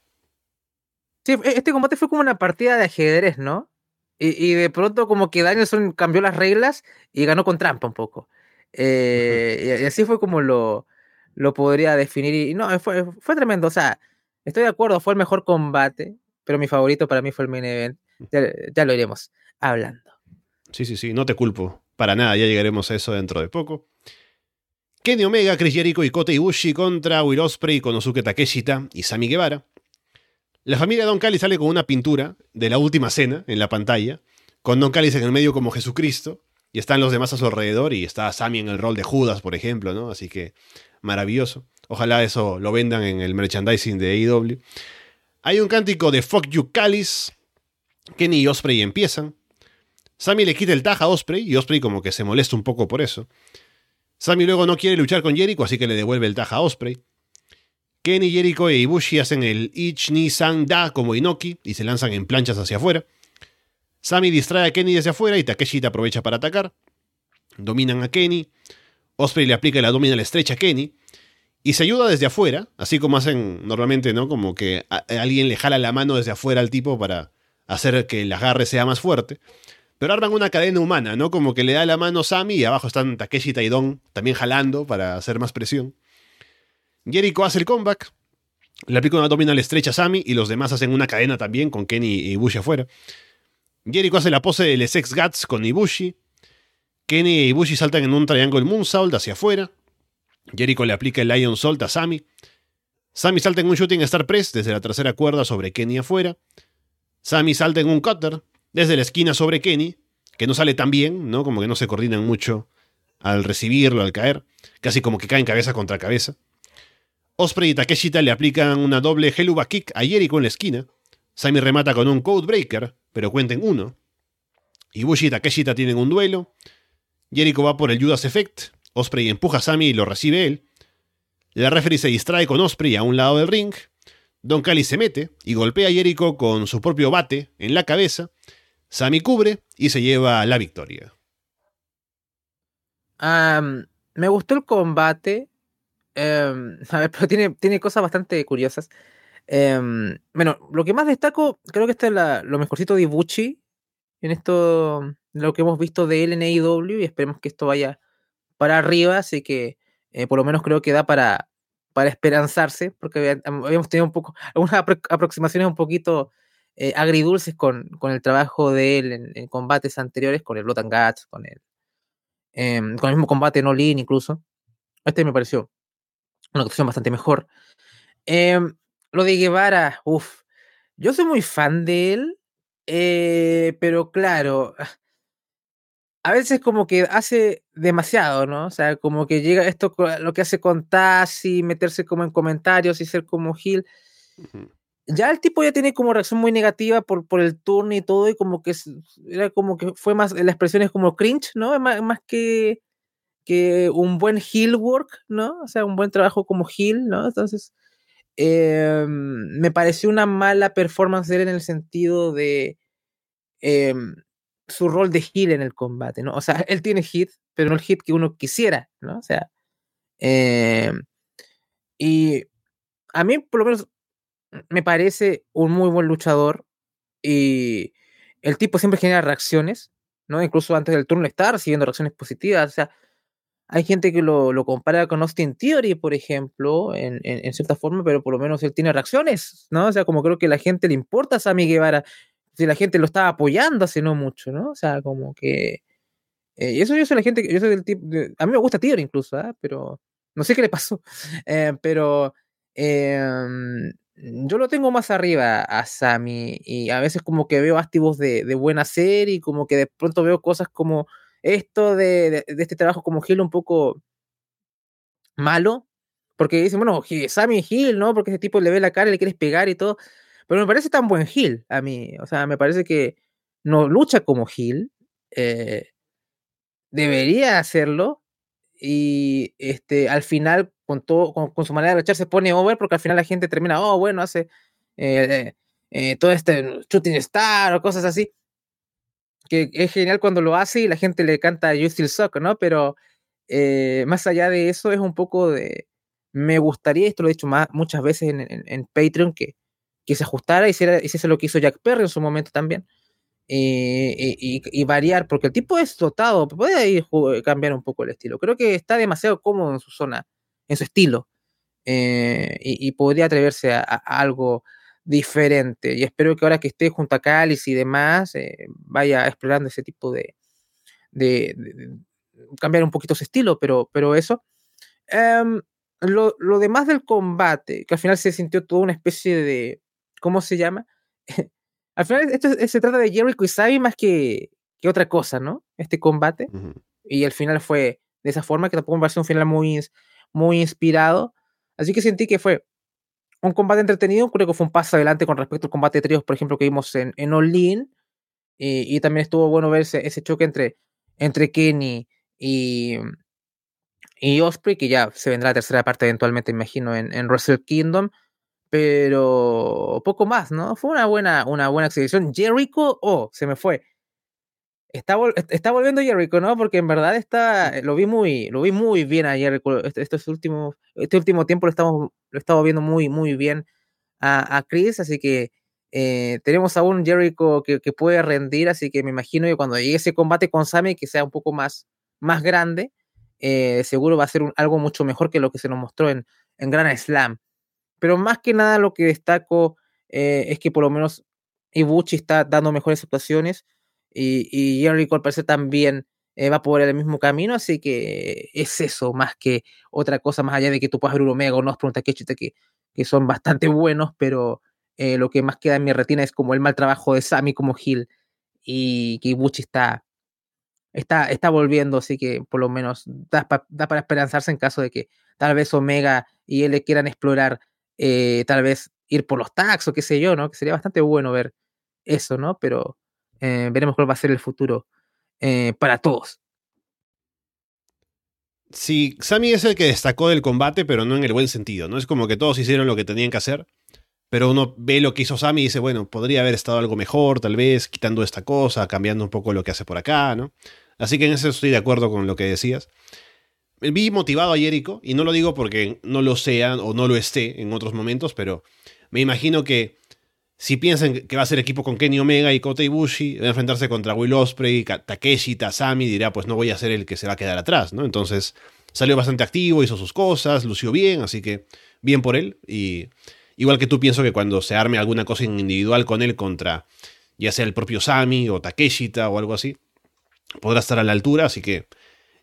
Sí, este combate fue como una partida de ajedrez, ¿no? Y, de pronto como que Danielson cambió las reglas y ganó con trampa un poco. Eh, y, así fue como lo, lo podría definir. Y no, fue, fue tremendo. O sea, estoy de acuerdo, fue el mejor combate, pero mi favorito para mí fue el main event. Ya, lo iremos hablando. Sí, sí, sí, no te culpo. Para nada, ya llegaremos a eso dentro de poco. Kenny Omega, Chris Jericho y Kota Ibushi contra Will Ospreay, Konosuke Takeshita y Sami Guevara. La familia Don Cali sale con una pintura de la última cena en la pantalla, con Don Cali en el medio como Jesucristo, y están los demás a su alrededor, y está Sammy en el rol de Judas, por ejemplo, ¿no? Así que maravilloso. Ojalá eso lo vendan en el merchandising de AEW. Hay un cántico de Fuck You Callis. Kenny y Osprey empiezan. Sammy le quita el taja a Osprey y Osprey como que se molesta un poco por eso. Sammy luego no quiere luchar con Jericho, así que le devuelve el taja a Osprey. Kenny, Jericho e Ibushi hacen el Ich Ni San Da como Inoki y se lanzan en planchas hacia afuera. Sami distrae a Kenny desde afuera y Takeshita aprovecha para atacar. Dominan a Kenny. Osprey le aplica la dominal estrecha a Kenny. Y se ayuda desde afuera, así como hacen normalmente, ¿no? Como que alguien le jala la mano desde afuera al tipo para hacer que el agarre sea más fuerte. Pero arman una cadena humana, ¿no? Como que le da la mano Sami y abajo están Takeshita y Don también jalando para hacer más presión. Jericho hace el comeback. Le aplica una dominal estrecha a Sammy y los demás hacen una cadena también con Kenny y Ibushi afuera. Jericho hace la pose del Sex Guts con Ibushi. Kenny e Ibushi saltan en un triángulo moonsault hacia afuera. Jericho le aplica el Lion Salt a Sammy. Sammy salta en un Shooting Star Press desde la tercera cuerda sobre Kenny afuera. Sammy salta en un Cutter desde la esquina sobre Kenny, que no sale tan bien, ¿no? Como que no se coordinan mucho al recibirlo, al caer. Casi como que caen cabeza contra cabeza. Osprey y Takeshita le aplican una doble Helluva Kick a Jericho en la esquina. Sammy remata con un Codebreaker, pero cuenten uno. Ibushi y Takeshita tienen un duelo. Jericho va por el Judas Effect. Osprey empuja a Sammy y lo recibe él. La referee se distrae con Osprey a un lado del ring. Don Cali se mete y golpea a Jericho con su propio bate en la cabeza. Sammy cubre y se lleva la victoria. me gustó el combate. Em, a ver, pero tiene, tiene cosas bastante curiosas. Em, bueno, lo que más destaco, creo que está es lo mejorcito de Ibuchi en esto, lo que hemos visto de él en AEW y esperemos que esto vaya para arriba, así que eh, por lo menos creo que da para, para esperanzarse, porque habíamos tenido un poco, algunas aproximaciones un poquito eh, agridulces con, con, el trabajo de él en, combates anteriores, con el Blood and Guts, con el, em, con el mismo combate en All incluso. Este me pareció una actuación bastante mejor. Em, lo de Guevara, uff, yo soy muy fan de él, eh, pero claro, a veces como que hace demasiado, ¿no? O sea, como que llega esto, lo que hace con y meterse como en comentarios y ser como Gil. Ya el tipo ya tiene como reacción muy negativa por, por el turno y todo, y como que era como que fue más, la expresión es como cringe, ¿no? Más, más que, que un buen heel work, ¿no? O sea, un buen trabajo como heel, ¿no? Entonces, em, me pareció una mala performance de él en el sentido de... Em, su rol de heal en el combate, ¿no? O sea, él tiene hit, pero no el hit que uno quisiera, ¿no? O sea, eh, y a mí por lo menos me parece un muy buen luchador y el tipo siempre genera reacciones, ¿no? Incluso antes del turno está recibiendo reacciones positivas, o sea, hay gente que lo, lo compara con Austin Theory, por ejemplo, en, en, cierta forma, pero por lo menos él tiene reacciones, ¿no? O sea, como creo que la gente le importa a Sammy Guevara si la gente lo estaba apoyando hace no mucho, ¿no? O sea, como que... Eh, y eso yo soy la gente, yo soy del tipo... a mí me gusta Tier incluso, ¿eh? Pero no sé qué le pasó. Eh, pero em, yo lo tengo más arriba a Sammy y a veces como que veo activos de, de buena serie y como que de pronto veo cosas como esto de, de, este trabajo como Hill un poco malo, porque dicen, bueno, Sammy Hill, ¿no? Porque ese tipo le ve la cara le quieres pegar y todo. Pero me parece tan buen Hill a mí. O sea, me parece que no lucha como Hill. Eh, debería hacerlo. Y este, al final, con, todo, con, su manera de luchar, se pone over porque al final la gente termina, oh, bueno, hace eh, eh, todo este shooting star o cosas así. Que es genial cuando lo hace y la gente le canta You Still Suck, ¿no? Pero más allá de eso, es un poco de. Me gustaría, esto lo he dicho más, muchas veces en, en Patreon, que que se ajustara y hiciera, hiciese lo que hizo Jack Perry en su momento también. Y, variar, porque el tipo es dotado, puede ir cambiar un poco el estilo. Creo que está demasiado cómodo en su zona, en su estilo, eh, y, podría atreverse a, algo diferente. Y espero que ahora que esté junto a Cáliz y demás, eh, vaya explorando ese tipo de, de, cambiar un poquito su estilo, pero, pero eso. Em, lo, lo, demás del combate, que al final se sintió toda una especie de, ¿cómo se llama? Al final esto se trata de Jericho y Sabi más que, que otra cosa, ¿no? Este combate. Y al final fue de esa forma, que tampoco me pareció un final muy, muy inspirado. Así que sentí que fue un combate entretenido, creo que fue un paso adelante con respecto al combate de tríos, por ejemplo, que vimos en, en All In. Y, también estuvo bueno ver ese, ese, choque entre, entre Kenny y, y Osprey, que ya se vendrá la tercera parte eventualmente, imagino, en, en Wrestle Kingdom pero poco más, ¿no? Fue una buena, una buena exhibición. Jericho, oh, se me fue. Está, está volviendo Jericho, ¿no? Porque en verdad está, lo vi muy, lo vi muy bien a Jericho. Este, este último, este último tiempo lo estamos, lo estamos viendo muy, muy bien a, Chris, así que eh, tenemos a un Jericho que, puede rendir, así que me imagino que cuando llegue ese combate con Sammy, que sea un poco más, más grande, eh, seguro va a ser algo mucho mejor que lo que se nos mostró en, en Gran Slam. Pero más que nada lo que destaco eh, es que por lo menos Ibuchi está dando mejores actuaciones y, y Jerry al parecer también eh, va por el mismo camino, así que es eso, más que otra cosa, más allá de que tú puedas ver un Omega o no, pregunta que, que, que son bastante buenos, pero eh, lo que más queda en mi retina es como el mal trabajo de Sammy como Hill y que Ibuchi está, está, está volviendo, así que por lo menos da, da para esperanzarse en caso de que tal vez Omega y él le quieran explorar eh, tal vez ir por los tags o qué sé yo, ¿no? Que sería bastante bueno ver eso, ¿no? Pero eh, veremos cuál va a ser el futuro eh, para todos. Sí, Sammy es el que destacó del combate, pero no en el buen sentido, ¿no? Es como que todos hicieron lo que tenían que hacer, pero uno ve lo que hizo Sammy y dice, bueno, podría haber estado algo mejor, tal vez, quitando esta cosa, cambiando un poco lo que hace por acá, ¿no? Así que en eso estoy de acuerdo con lo que decías vi motivado a Jericho, y no lo digo porque no lo sea o no lo esté en otros momentos, pero me imagino que si piensan que va a ser equipo con Kenny Omega y Kota Ibushi, va a enfrentarse contra Will Ospreay, Takeshi, Tasami, dirá, pues no voy a ser el que se va a quedar atrás, ¿no? Entonces salió bastante activo, hizo sus cosas, lució bien, así que bien por él. Y igual que tú pienso que cuando se arme alguna cosa individual con él contra ya sea el propio Sami o Takeshita o algo así, podrá estar a la altura, así que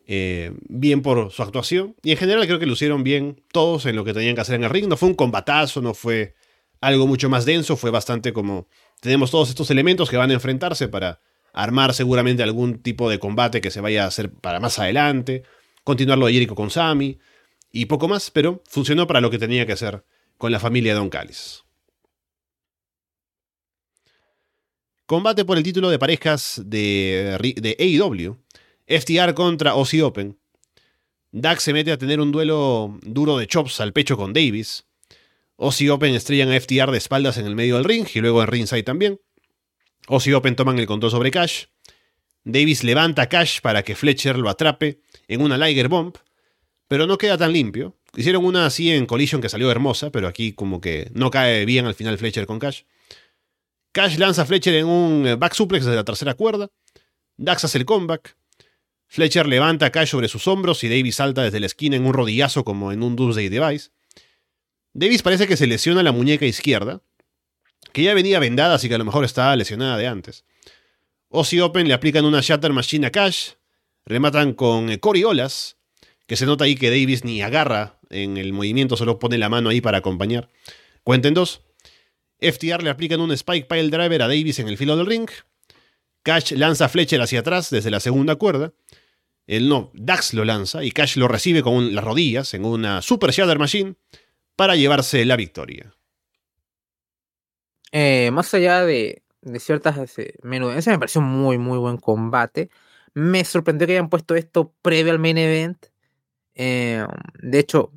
eh, bien por su actuación. Y en general creo que lucieron bien todos en lo que tenían que hacer en el ring. No fue un combatazo, no fue algo mucho más denso, fue bastante como tenemos todos estos elementos que van a enfrentarse para armar seguramente algún tipo de combate que se vaya a hacer para más adelante, continuar lo de Jericho con Sami y poco más, pero funcionó para lo que tenía que hacer con la familia Don Callis. Combate por el título de parejas de, de AEW. FTR contra Aussie Open. Dax se mete a tener un duelo duro de chops al pecho con Davis. Aussie Open estrellan a FTR de espaldas en el medio del ring y luego en ringside también. Aussie Open toman el control sobre Cash. Davis levanta a Cash para que Fletcher lo atrape en una Liger Bomb, pero no queda tan limpio. Hicieron una así en Collision que salió hermosa, pero aquí como que no cae bien al final Fletcher con Cash. Cash lanza a Fletcher en un back suplex desde la tercera cuerda. Dax hace el comeback. Fletcher levanta a Cash sobre sus hombros y Davis salta desde la esquina en un rodillazo como en un Doomsday Device. Davis parece que se lesiona la muñeca izquierda, que ya venía vendada, así que a lo mejor estaba lesionada de antes. Ozzy Open le aplican una Shatter Machine a Cash, rematan con Coriolas, que se nota ahí que Davis ni agarra en el movimiento, solo pone la mano ahí para acompañar. Cuenten dos. FTR le aplican un Spike Pile Driver a Davis en el filo del ring. Cash lanza a Fletcher hacia atrás desde la segunda cuerda. El no, Dax lo lanza y Cash lo recibe con las rodillas en una Super Shatter Machine para llevarse la victoria. Eh, más allá de, ciertas menudencias, me pareció muy, muy buen combate. Me sorprendió que hayan puesto esto previo al main event. Eh, de hecho,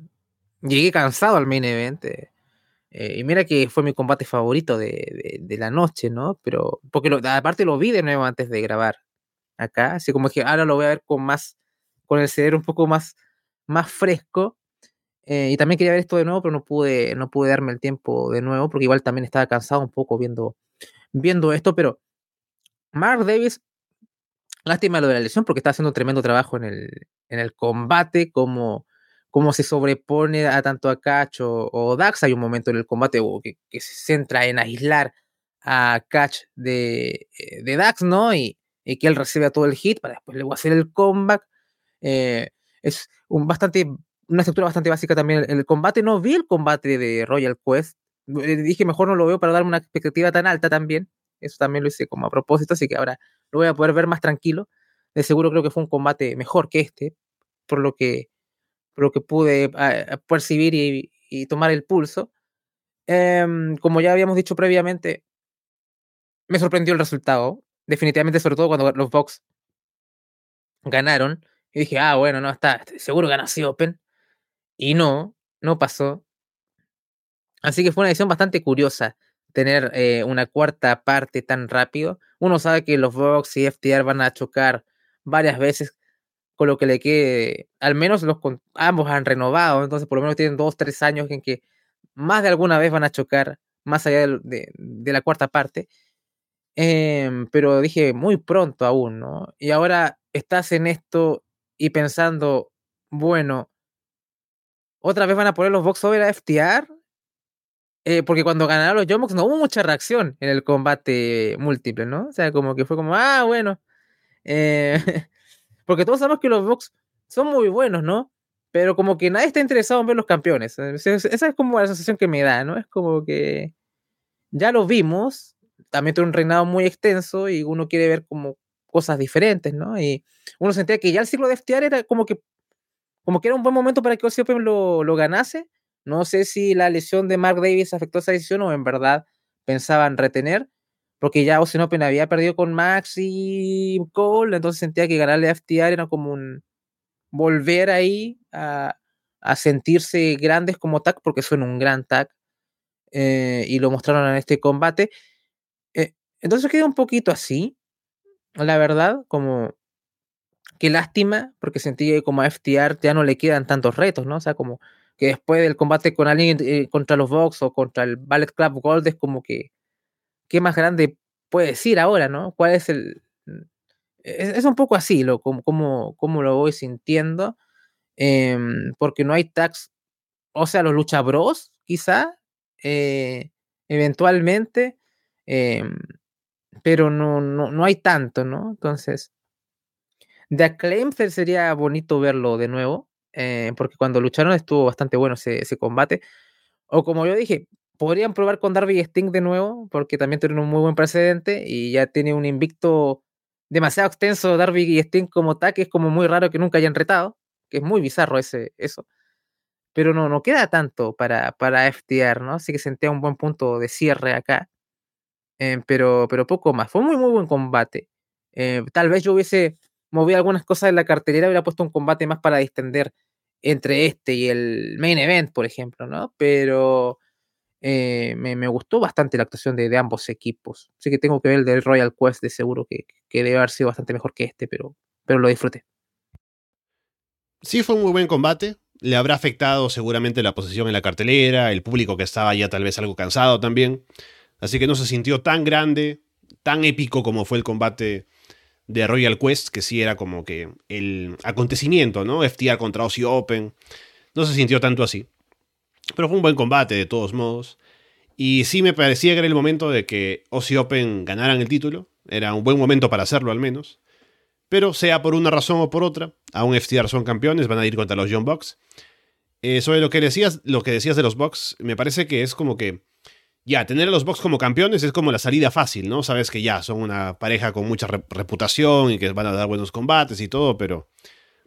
llegué cansado al main event. Eh, y mira que fue mi combate favorito de, la noche, ¿no? Pero, porque aparte lo vi de nuevo antes de grabar acá, así como que ahora lo voy a ver con más, con el cerebro un poco más, más fresco. Eh, y también quería ver esto de nuevo, pero no pude, no pude darme el tiempo de nuevo, porque igual también estaba cansado un poco viendo, viendo esto, pero Mark Davis, lástima lo de la lesión, porque está haciendo tremendo trabajo en el, en el combate, como, como se sobrepone a tanto a Catch o, Dax. Hay un momento en el combate que, que, se centra en aislar a Catch de, eh, de Dax, ¿no? Y, y que él recibe todo el hit para después luego hacer el comeback. Eh, es un bastante, una estructura bastante básica también. El, combate, no vi el combate de Royal Quest. Eh, dije, mejor no lo veo para darme una expectativa tan alta también. Eso también lo hice como a propósito, así que ahora lo voy a poder ver más tranquilo. De seguro creo que fue un combate mejor que este, por lo que, por lo que pude ah, percibir y, tomar el pulso. Em, como ya habíamos dicho previamente, me sorprendió el resultado definitivamente, sobre todo cuando los Bucks ganaron. Y dije, ah, bueno, no, está, seguro gana así Open. Y no, no pasó. Así que fue una decisión bastante curiosa tener eh, una cuarta parte tan rápido. Uno sabe que los Bucks y FTR van a chocar varias veces, con lo que le quede, al menos los ambos han renovado, entonces por lo menos tienen dos, tres años en que más de alguna vez van a chocar, más allá de la cuarta parte. Em, pero dije, muy pronto aún, ¿no? Y ahora estás en esto y pensando, bueno, ¿otra vez van a poner los box over a FTR? Eh, porque cuando ganaron los Yomox no hubo mucha reacción en el combate múltiple, ¿no? O sea, como que fue como, ah, bueno. Eh, porque todos sabemos que los box son muy buenos, ¿no? Pero como que nadie está interesado en ver los campeones. Esa es como la sensación que me da, ¿no? Es como que ya lo vimos, también tiene un reinado muy extenso y uno quiere ver como cosas diferentes, ¿no? Y uno sentía que ya el ciclo de FTR era como que, como que era un buen momento para que Ozzy lo, lo ganase. No sé si la lesión de Mark Davis afectó esa decisión o en verdad pensaban retener, porque ya Ozzy Open había perdido con Max y Cole, entonces sentía que ganarle a FTR era como un volver ahí a, a sentirse grandes como tag, porque son un gran tag, eh, y lo mostraron en este combate. Entonces queda un poquito así, la verdad, como qué lástima, porque sentí que como a FTR ya no le quedan tantos retos, ¿no? O sea, como, que después del combate con alguien eh, contra los Vox o contra el Ballet Club Gold es como que, ¿qué más grande puede decir ahora, no? ¿Cuál es el...? Es, un poco así lo, como, como, lo voy sintiendo, em, porque no hay tags, o sea, los Lucha Bros, quizá, eh, eventualmente, em, pero no, no, no hay tanto, ¿no? Entonces, de Acclaim sería bonito verlo de nuevo, eh, porque cuando lucharon estuvo bastante bueno ese, combate. O como yo dije, podrían probar con Darby y Sting de nuevo, porque también tienen un muy buen precedente y ya tiene un invicto demasiado extenso Darby y Sting como que es como muy raro que nunca hayan retado, que es muy bizarro ese, eso. Pero no, no queda tanto para, para FTR, ¿no? Así que sentía un buen punto de cierre acá. Eh, pero, pero poco más. Fue muy, muy buen combate. Eh, tal vez yo hubiese movido algunas cosas en la cartelera, hubiera puesto un combate más para distender entre este y el main event, por ejemplo, ¿no? Pero eh, me, gustó bastante la actuación de, ambos equipos. Así que tengo que ver el del Royal Quest de seguro que, debe haber sido bastante mejor que este, pero, pero lo disfruté. Sí, fue un muy buen combate. Le habrá afectado seguramente la posición en la cartelera, el público que estaba ya tal vez algo cansado también. Así que no se sintió tan grande, tan épico como fue el combate de Royal Quest, que sí era como que el acontecimiento, ¿no? FTR contra Aussie Open. No se sintió tanto así. Pero fue un buen combate de todos modos. Y sí me parecía que era el momento de que Aussie Open ganaran el título. Era un buen momento para hacerlo al menos. Pero sea por una razón o por otra, aún FTR son campeones, van a ir contra los Young Bucks. Eh, sobre lo que decías, lo que decías de los Bucks, me parece que es como que ya, tener a los Bucks como campeones es como la salida fácil, ¿no? Sabes que ya son una pareja con mucha reputación y que van a dar buenos combates y todo, pero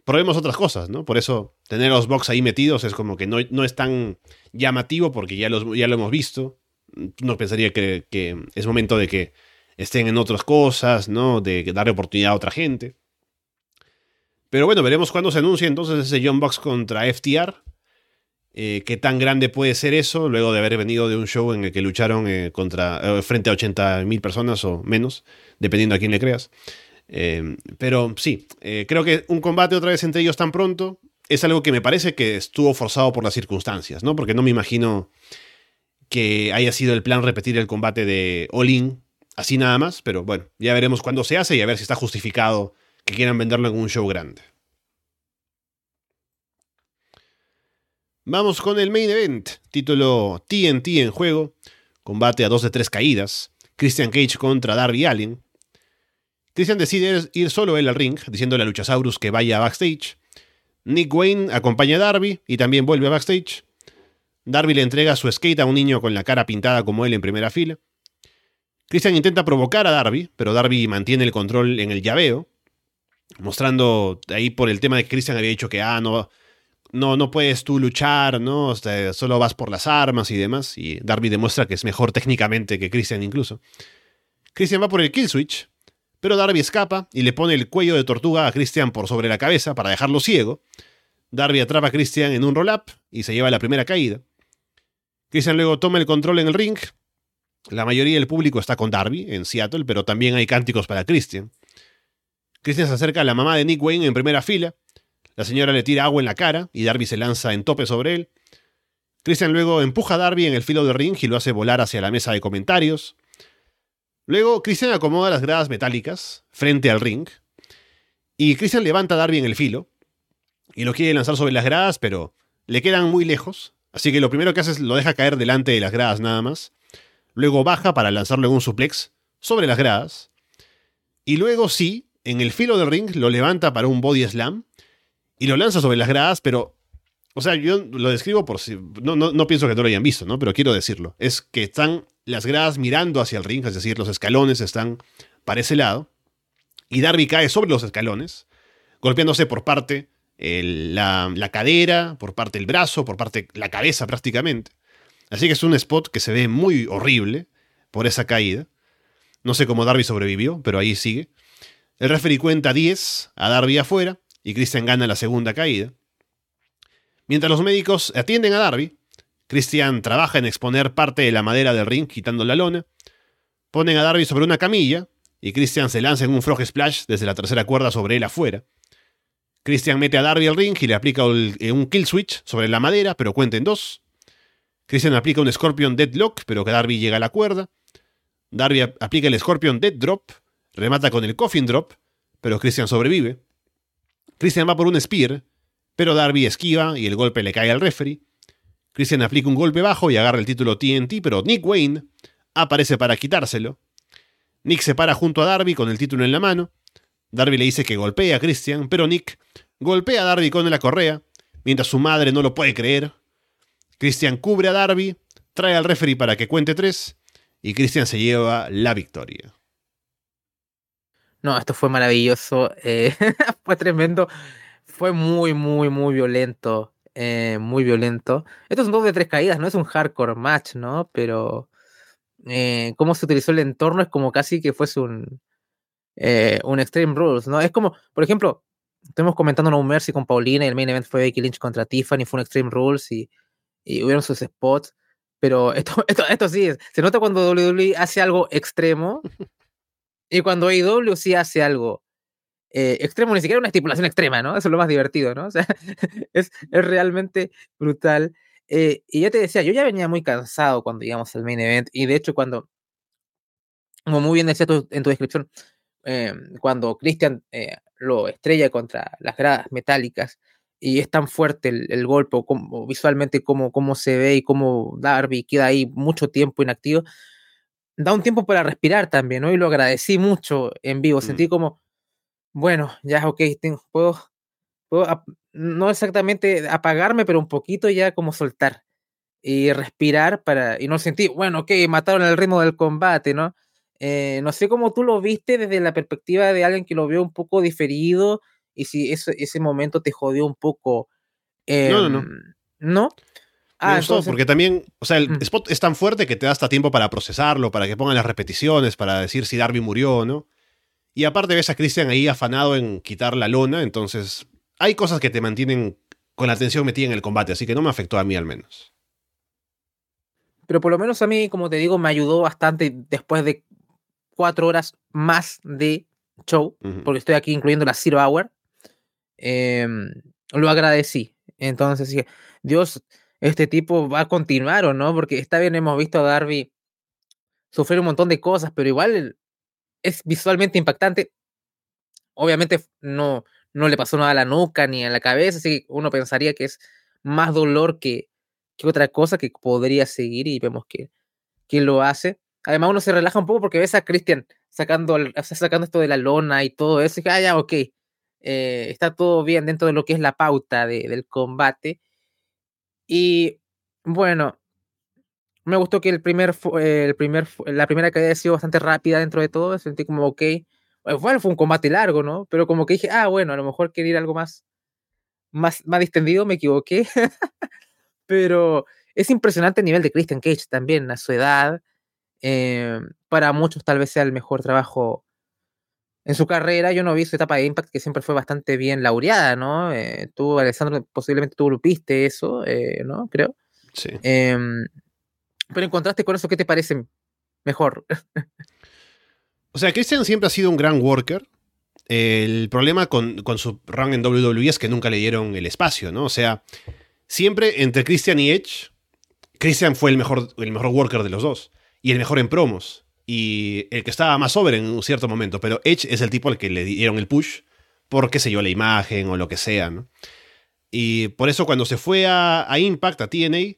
probemos otras cosas, ¿no? Por eso tener a los Bucks ahí metidos es como que no, no es tan llamativo porque ya, los, ya lo hemos visto. No pensaría que, que, es momento de que estén en otras cosas, ¿no? De darle oportunidad a otra gente. Pero bueno, veremos cuándo se anuncia entonces ese John Bucks contra FTR. Eh, qué tan grande puede ser eso luego de haber venido de un show en el que lucharon eh, contra, eh, frente a 80.000 personas o menos, dependiendo a quién le creas. pero sí, creo que un combate otra vez entre ellos tan pronto es algo que me parece que estuvo forzado por las circunstancias, ¿no? Porque no me imagino que haya sido el plan repetir el combate de All así nada más, pero bueno, ya veremos cuándo se hace y a ver si está justificado que quieran venderlo en un show grande. Vamos con el main event, título TNT en juego, combate a dos de tres caídas, Christian Cage contra Darby Allin. Christian decide ir solo él al ring, diciéndole a Luchasaurus que vaya a backstage. Nick Wayne acompaña a Darby y también vuelve a backstage. Darby le entrega su skate a un niño con la cara pintada como él en primera fila. Christian intenta provocar a Darby, pero Darby mantiene el control en el llaveo, mostrando ahí por el tema de que Christian había dicho que ah, no, no, no puedes tú luchar, ¿no? solo vas por las armas y demás. Y Darby demuestra que es mejor técnicamente que Christian incluso. Christian va por el kill switch, pero Darby escapa y le pone el cuello de tortuga a Christian por sobre la cabeza para dejarlo ciego. Darby atrapa a Christian en un roll-up y se lleva la primera caída. Christian luego toma el control en el ring. La mayoría del público está con Darby en Seattle, pero también hay cánticos para Christian. Christian se acerca a la mamá de Nick Wayne en primera fila la señora le tira agua en la cara y Darby se lanza en tope sobre él. Christian luego empuja a Darby en el filo del ring y lo hace volar hacia la mesa de comentarios. Luego Christian acomoda las gradas metálicas frente al ring y Christian levanta a Darby en el filo y lo quiere lanzar sobre las gradas, pero le quedan muy lejos, así que lo primero que hace es lo deja caer delante de las gradas nada más. Luego baja para lanzarlo en un suplex sobre las gradas. Y luego sí, en el filo del ring lo levanta para un body slam y lo lanza sobre las gradas, pero. O sea, yo lo describo por si. No, no, pienso que no lo hayan visto, ¿no? Pero quiero decirlo. Es que están las gradas mirando hacia el ring, es decir, los escalones están para ese lado. Y Darby cae sobre los escalones, golpeándose por parte la, la, cadera, por parte el brazo, por parte la cabeza prácticamente. Así que es un spot que se ve muy horrible por esa caída. No sé cómo Darby sobrevivió, pero ahí sigue. El referee cuenta 10 a Darby afuera y Christian gana la segunda caída. Mientras los médicos atienden a Darby, Christian trabaja en exponer parte de la madera del ring quitando la lona. Ponen a Darby sobre una camilla y Christian se lanza en un frog splash desde la tercera cuerda sobre él afuera. Christian mete a Darby al ring y le aplica eh, un kill switch sobre la madera, pero cuenta en dos. Christian aplica un Scorpion Deadlock, pero que Darby llega a la cuerda. Darby aplica el Scorpion Dead Drop, remata con el Coffin Drop, pero Christian sobrevive. Christian va por un Spear, pero Darby esquiva y el golpe le cae al referee. Christian aplica un golpe bajo y agarra el título TNT, pero Nick Wayne aparece para quitárselo. Nick se para junto a Darby con el título en la mano. Darby le dice que golpea a Christian, pero Nick golpea a Darby con la correa, mientras su madre no lo puede creer. Christian cubre a Darby, trae al referee para que cuente tres, y Christian se lleva la victoria. No, esto fue maravilloso, eh, fue tremendo, fue muy, muy, muy violento, eh, muy violento. Estos son dos de tres caídas, no es un hardcore match, ¿no? Pero eh, cómo se utilizó el entorno es como casi que fuese un, un Extreme Rules, ¿no? Es como, por ejemplo, estuvimos comentando No Mercy con Paulina y el main event fue Becky Lynch contra Tiffany, fue un Extreme Rules y, y hubieron sus spots, pero esto, esto, esto sí, es, se nota cuando WWE hace algo extremo y cuando AEW sí hace algo eh, extremo, ni siquiera una estipulación extrema, ¿no? Eso es lo más divertido, ¿no? O sea, es, es realmente brutal. Eh, y ya te decía, yo ya venía muy cansado cuando llegamos al main event y de hecho cuando, como muy bien decías en tu descripción, Em, cuando Christian eh, lo estrella contra las gradas metálicas y es tan fuerte el, golpe, o como, visualmente cómo, cómo se ve y cómo Darby queda ahí mucho tiempo inactivo, da un tiempo para respirar también, ¿no? Y lo agradecí mucho en vivo, sentí mm. como, bueno, ya, ok, tengo, puedo, puedo no exactamente apagarme, pero un poquito ya como soltar y respirar para, y no sentir, bueno, ok, mataron el ritmo del combate, ¿no? Eh, no sé cómo tú lo viste desde la perspectiva de alguien que lo vio un poco diferido y si ese, ese momento te jodió un poco. no, no, no. Em, ¿No? Ah, porque también, o sea, el mm. spot es tan fuerte que te da hasta tiempo para procesarlo, para que pongan las repeticiones, para decir si Darby murió o no. Y aparte ves a Christian ahí afanado en quitar la lona, entonces hay cosas que te mantienen con la atención metida en el combate, así que no me afectó a mí al menos. Pero por lo menos a mí, como te digo, me ayudó bastante después de cuatro horas más de show, porque estoy aquí incluyendo la Zero Hour. Em, lo agradecí. Entonces dije, Dios, este tipo va a continuar o no, porque está bien, hemos visto a Darby sufrir un montón de cosas, pero igual es visualmente impactante. Obviamente no, no le pasó nada a la nuca ni a la cabeza, así que uno pensaría que es más dolor que, que otra cosa que podría seguir y vemos que, que lo hace. Además, uno se relaja un poco porque ves a Christian sacando, sacando esto de la lona y todo eso. Y ah, ya, ok. Eh, está todo bien dentro de lo que es la pauta del combate. Y bueno, me gustó que el primer, el primer, la primera caída ha sido bastante rápida dentro de todo. Sentí como, ok. Bueno, fue un combate largo, ¿no? Pero como que dije, ah, bueno, a lo mejor quería ir algo más, más, más distendido, me equivoqué. Pero es impresionante el nivel de Christian Cage también, a su edad. Eh, para muchos tal vez sea el mejor trabajo en su carrera. Yo no vi su etapa de Impact que siempre fue bastante bien laureada, ¿no? Eh, tú, Alessandro, posiblemente tú lo viste eso, eh, ¿no? Creo. Sí. Em, pero en contraste con eso, ¿qué te parece mejor? o sea, Christian siempre ha sido un gran worker. El problema con, con su run en WWE es que nunca le dieron el espacio, ¿no? O sea, siempre entre Christian y Edge, Christian fue el mejor, el mejor worker de los dos y el mejor en promos. Y el que estaba más over en un cierto momento. Pero Edge es el tipo al que le dieron el push por, qué sé yo, la imagen o lo que sea. Y por eso cuando se fue a, Impact, a TNA,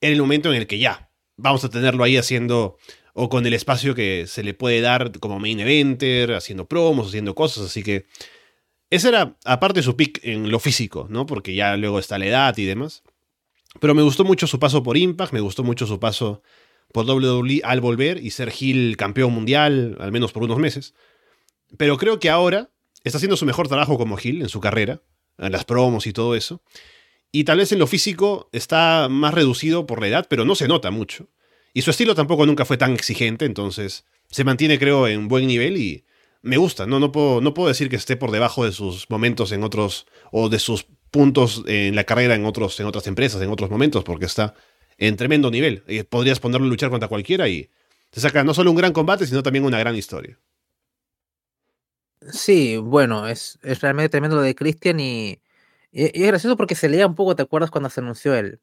era el momento en el que ya, vamos a tenerlo ahí haciendo, o con el espacio que se le puede dar como main eventer, haciendo promos, haciendo cosas, así que ese era, aparte su pick en lo físico, ¿no? Porque ya luego está la edad y demás. Pero me gustó mucho su paso por Impact, me gustó mucho su paso por WWE al volver y ser Hill campeón mundial, al menos por unos meses. Pero creo que ahora está haciendo su mejor trabajo como Hill en su carrera, en las promos y todo eso. Y tal vez en lo físico está más reducido por la edad, pero no se nota mucho. Y su estilo tampoco nunca fue tan exigente, entonces se mantiene, creo, en buen nivel y me gusta. No, no, puedo, no puedo decir que esté por debajo de sus momentos en otros, o de sus puntos en la carrera en, otros, en otras empresas, en otros momentos, porque está en tremendo nivel. Podrías ponerlo a luchar contra cualquiera y te saca no solo un gran combate, sino también una gran historia. Sí, bueno, es, es realmente tremendo lo de Christian y, y, es gracioso porque se leía un poco, ¿te acuerdas cuando se anunció el,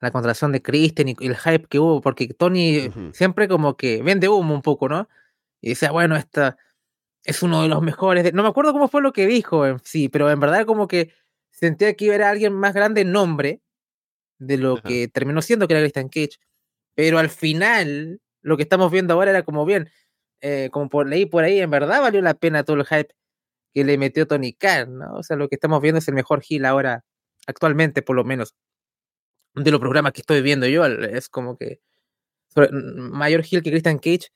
la contratación de Christian y, el hype que hubo? Porque Tony siempre como que vende humo un poco, ¿no? Y decía, bueno, esta es uno de los mejores. No me acuerdo cómo fue lo que dijo en sí, pero en verdad como que sentía que era alguien más grande en nombre de lo que terminó siendo que era Christian Cage. Pero al final, lo que estamos viendo ahora era como bien, eh, como por leí por ahí, en verdad valió la pena todo el hype que le metió Tony Khan, ¿no? O sea, lo que estamos viendo es el mejor heel ahora, actualmente por lo menos, de los programas que estoy viendo yo, es como que mayor heel que Christian Cage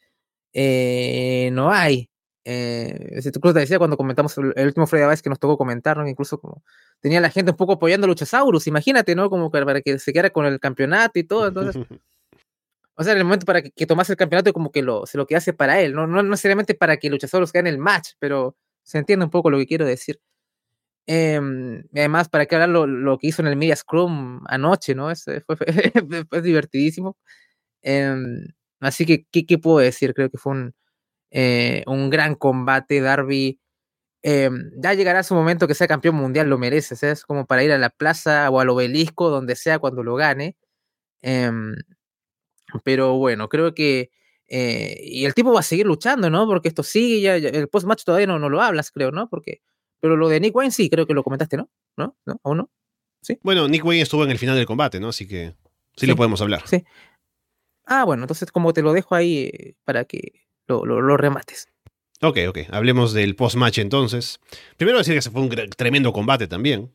eh, no hay. Eh, incluso te decía cuando comentamos el, último Friday Vice que nos tocó comentar, ¿no? incluso como tenía la gente un poco apoyando a Luchasaurus, imagínate, ¿no? Como para que se quedara con el campeonato y todo, entonces... o sea, en el momento para que, tomase el campeonato como que lo, se lo que hace para él, no, no necesariamente para que Luchasaurus gane el match, pero se entiende un poco lo que quiero decir. Em, y además, para que hablar lo, que hizo en el Media Scrum anoche, ¿no? Es, fue, fue, divertidísimo. Em, así que, ¿qué, puedo decir? Creo que fue un, eh, un gran combate. Darby em, ya llegará su momento que sea campeón mundial, lo merece. Es como para ir a la plaza o al obelisco, donde sea, cuando lo gane. pero bueno, creo que eh, y el tipo va a seguir luchando, ¿no? Porque esto sigue, ya, el post-match todavía no, no lo hablas, creo, ¿no? Porque, pero lo de Nick Wayne sí, creo que lo comentaste, ¿no? ¿No? ¿No? ¿Aún no? ¿Sí? Bueno, Nick Wayne estuvo en el final del combate, ¿no? Así que sí, lo podemos hablar. Sí. Ah, bueno, entonces como te lo dejo ahí eh, para que lo, lo, remates. Ok, ok. Hablemos del post-match entonces. Primero decir que se fue un tremendo combate también.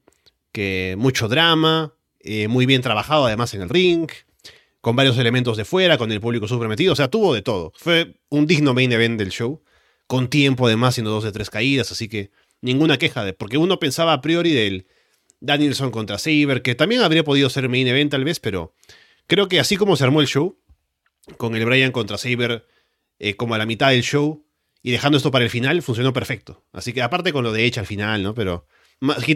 Que mucho drama, eh, muy bien trabajado además en el ring con varios elementos de fuera, con el público súper metido, o sea, tuvo de todo. Fue un digno main event del show, con tiempo además, siendo dos de tres caídas, así que ninguna queja de, porque uno pensaba a priori del Danielson contra Saber, que también habría podido ser main event tal vez, pero creo que así como se armó el show, con el Brian contra Saber eh, como a la mitad del show, y dejando esto para el final, funcionó perfecto. Así que aparte con lo de Edge al final, ¿no? Pero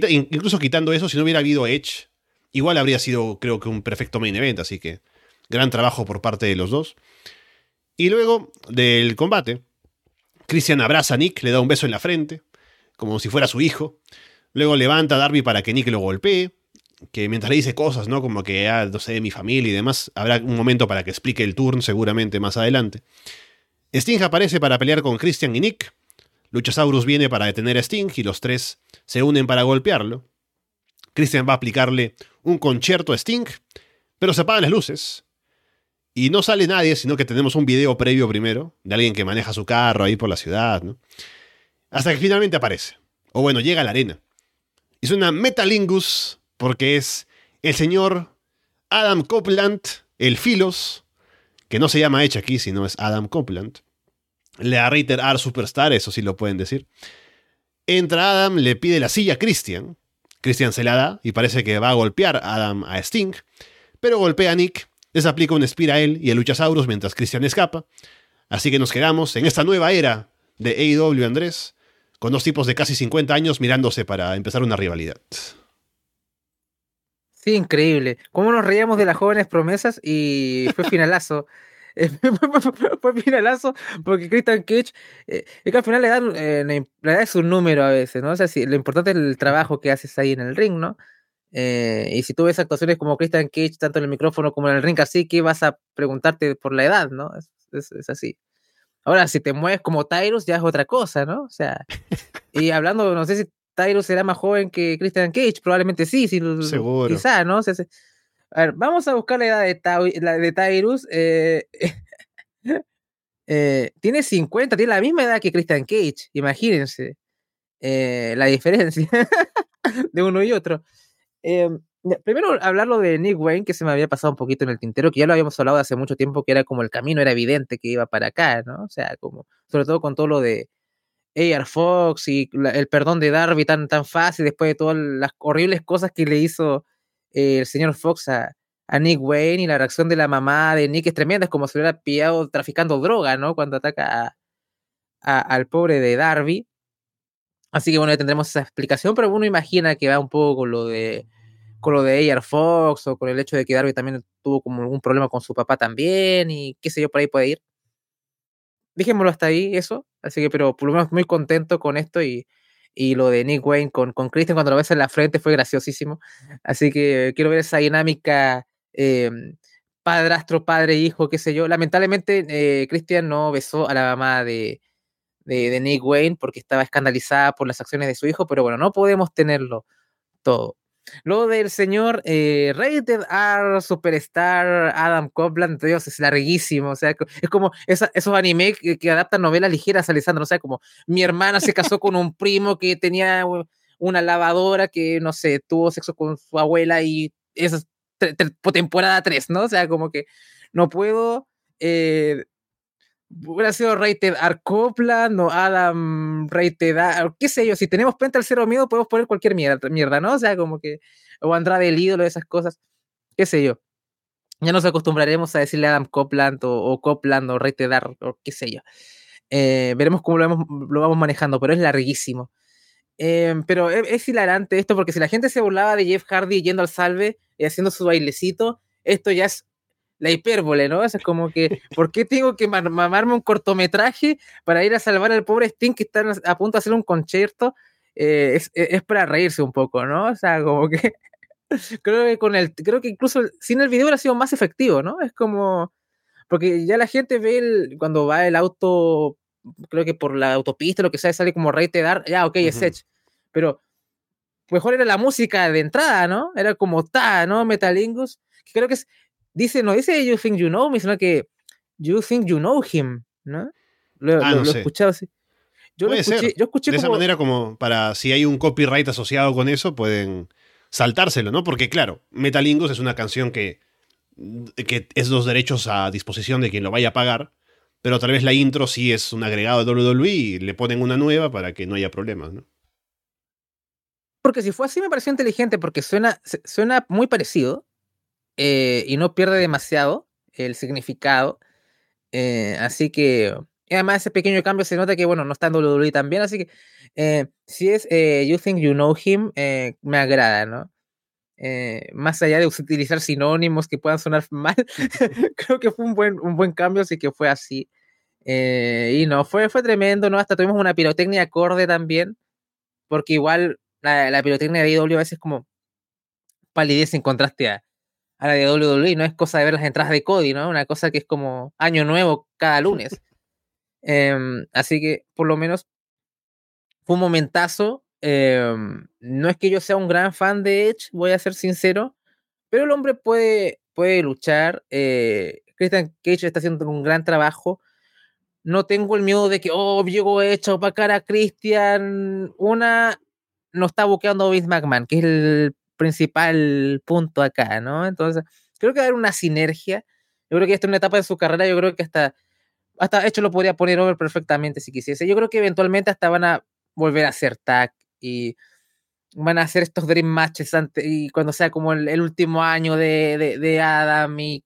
incluso quitando eso, si no hubiera habido Edge, igual habría sido creo que un perfecto main event, así que Gran trabajo por parte de los dos. Y luego del combate, Christian abraza a Nick, le da un beso en la frente, como si fuera su hijo. Luego levanta a Darby para que Nick lo golpee, que mientras le dice cosas, ¿no? Como que, ah, no sé, de mi familia y demás, habrá un momento para que explique el turn seguramente más adelante. Sting aparece para pelear con Christian y Nick. Luchasaurus viene para detener a Sting y los tres se unen para golpearlo. Christian va a aplicarle un concierto a Sting, pero se apagan las luces y no sale nadie, sino que tenemos un video previo primero de alguien que maneja su carro ahí por la ciudad, ¿no? Hasta que finalmente aparece. O bueno, llega a la arena. Y suena Metalingus porque es el señor Adam Copeland, el Filos, que no se llama Edge aquí, sino es Adam Copeland. Le Ritter R Superstar, eso sí lo pueden decir. Entra Adam, le pide la silla a Christian. Christian se la da y parece que va a golpear a Adam a Sting, pero golpea a Nick les aplica un Spear a él y a Luchasaurus mientras Christian escapa. Así que nos quedamos en esta nueva era de AEW Andrés, con dos tipos de casi 50 años mirándose para empezar una rivalidad. Sí, increíble. Cómo nos reíamos de las jóvenes promesas y fue finalazo. fue finalazo porque Christian Cage, eh, es que al final le dan, eh, le da su número a veces, ¿no? O sea, lo importante es el trabajo que haces ahí en el ring, ¿no? Eh, y si tú ves actuaciones como Christian Cage, tanto en el micrófono como en el ring, así que vas a preguntarte por la edad, ¿no? Es, es, así. Ahora, si te mueves como Tyrus, ya es otra cosa, ¿no? O sea, y hablando, no sé si Tyrus será más joven que Christian Cage, probablemente sí, sí Seguro. quizá, ¿no? a ver, vamos a buscar la edad de, la de Tyrus. Eh, eh, tiene 50, tiene la misma edad que Christian Cage, imagínense la diferencia de uno y otro. Primero hablarlo de Nick Wayne, que se me había pasado un poquito en el tintero, que ya lo habíamos hablado hace mucho tiempo, que era como el camino era evidente que iba para acá, ¿no? O sea, como, sobre todo con todo lo de AR Fox y el perdón de Darby tan, tan fácil después de todas las horribles cosas que le hizo eh, el señor Fox a, Nick Wayne y la reacción de la mamá de Nick es tremenda, es como si hubiera pillado traficando droga, ¿no? Cuando ataca al pobre de Darby. Así que bueno, ya tendremos esa explicación, pero uno imagina que va un poco con lo de con lo de AR Fox o con el hecho de que Darby también tuvo como algún problema con su papá también y qué sé yo, por ahí puede ir. Dijémoslo hasta ahí, eso. Así que, pero por lo menos muy contento con esto y, y lo de Nick Wayne con, con Christian cuando lo ves en la frente fue graciosísimo. Así que quiero ver esa dinámica eh, padrastro, padre, hijo, qué sé yo. Lamentablemente, eh, Christian no besó a la mamá de, de, Nick Wayne porque estaba escandalizada por las acciones de su hijo, pero bueno, no podemos tenerlo todo. Lo del señor eh, Rated R Superstar Adam Copland, Dios, es larguísimo. O sea, es como esos animes que, que, adaptan novelas ligeras, Alessandro. O sea, como mi hermana se casó con un primo que tenía una lavadora que, no sé, tuvo sexo con su abuela y esa es temporada 3, ¿no? O sea, como que no puedo. Eh, hubiera sido Rated R Copland o Adam Rated R, qué sé yo, si tenemos Penta al cero miedo podemos poner cualquier mierda, mierda, ¿no? O sea, como que, o Andrade el ídolo, esas cosas, qué sé yo. Ya nos acostumbraremos a decirle Adam Copland o, o Copland o Rated R o qué sé yo. Eh, veremos cómo lo vamos, lo vamos, manejando, pero es larguísimo. Eh, pero es, es, hilarante esto porque si la gente se burlaba de Jeff Hardy yendo al salve y haciendo su bailecito, esto ya es la hipérbole, ¿no? Es como que, ¿por qué tengo que mamarme un cortometraje para ir a salvar al pobre Sting que está a punto de hacer un concierto? Eh, es, es, para reírse un poco, ¿no? O sea, como que creo que con el, creo que incluso sin el video hubiera sido más efectivo, ¿no? Es como, porque ya la gente ve el, cuando va el auto, creo que por la autopista, lo que sea, sale como rey te dar, ya, ok, uh -huh. es Edge, pero mejor era la música de entrada, ¿no? Era como ta, ¿no? Metalingus, que creo que es, dice, no dice You Think You Know Me, sino que You Think You Know Him, ¿no? Lo, ah, lo, no lo sé. he escuchado así. Yo lo Puede escuché, ser. yo escuché de esa manera como para si hay un copyright asociado con eso pueden saltárselo, ¿no? Porque claro, Metalingos es una canción que, que es los derechos a disposición de quien lo vaya a pagar, pero tal vez la intro sí es un agregado de WWE y le ponen una nueva para que no haya problemas, ¿no? Porque si fue así me pareció inteligente porque suena, suena muy parecido eh, y no pierde demasiado el significado. eh, así que, y además ese pequeño cambio se nota que, bueno, no está en WWE también, así que eh, si es You Think You Know Him, me agrada, ¿no? Más allá de utilizar sinónimos que puedan sonar mal, creo que fue un buen, un buen cambio, así que fue así. Y no, fue, fue tremendo, ¿no? Hasta tuvimos una pirotecnia acorde también, porque igual la, la pirotecnia de IW a veces como palidez en contraste a, a la de WWE, no es cosa de ver las entradas de Cody, ¿no? Una cosa que es como año nuevo cada lunes. Em, así que por lo menos fue un momentazo. em, no es que yo sea un gran fan de Edge, voy a ser sincero, pero el hombre puede, puede luchar. eh, Christian Cage está haciendo un gran trabajo. No tengo el miedo de que, oh, llegó Edge a opacar a Christian. Una, no está buqueando a Vince McMahon, que es el principal punto acá, ¿no? Entonces, creo que va a haber una sinergia. Yo creo que esta es una etapa de su carrera, yo creo que hasta, hasta hecho lo podría poner over perfectamente si quisiese. Yo creo que eventualmente hasta van a volver a hacer tag y van a hacer estos dream matches antes, y cuando sea como el, último año de, de, de, Adam y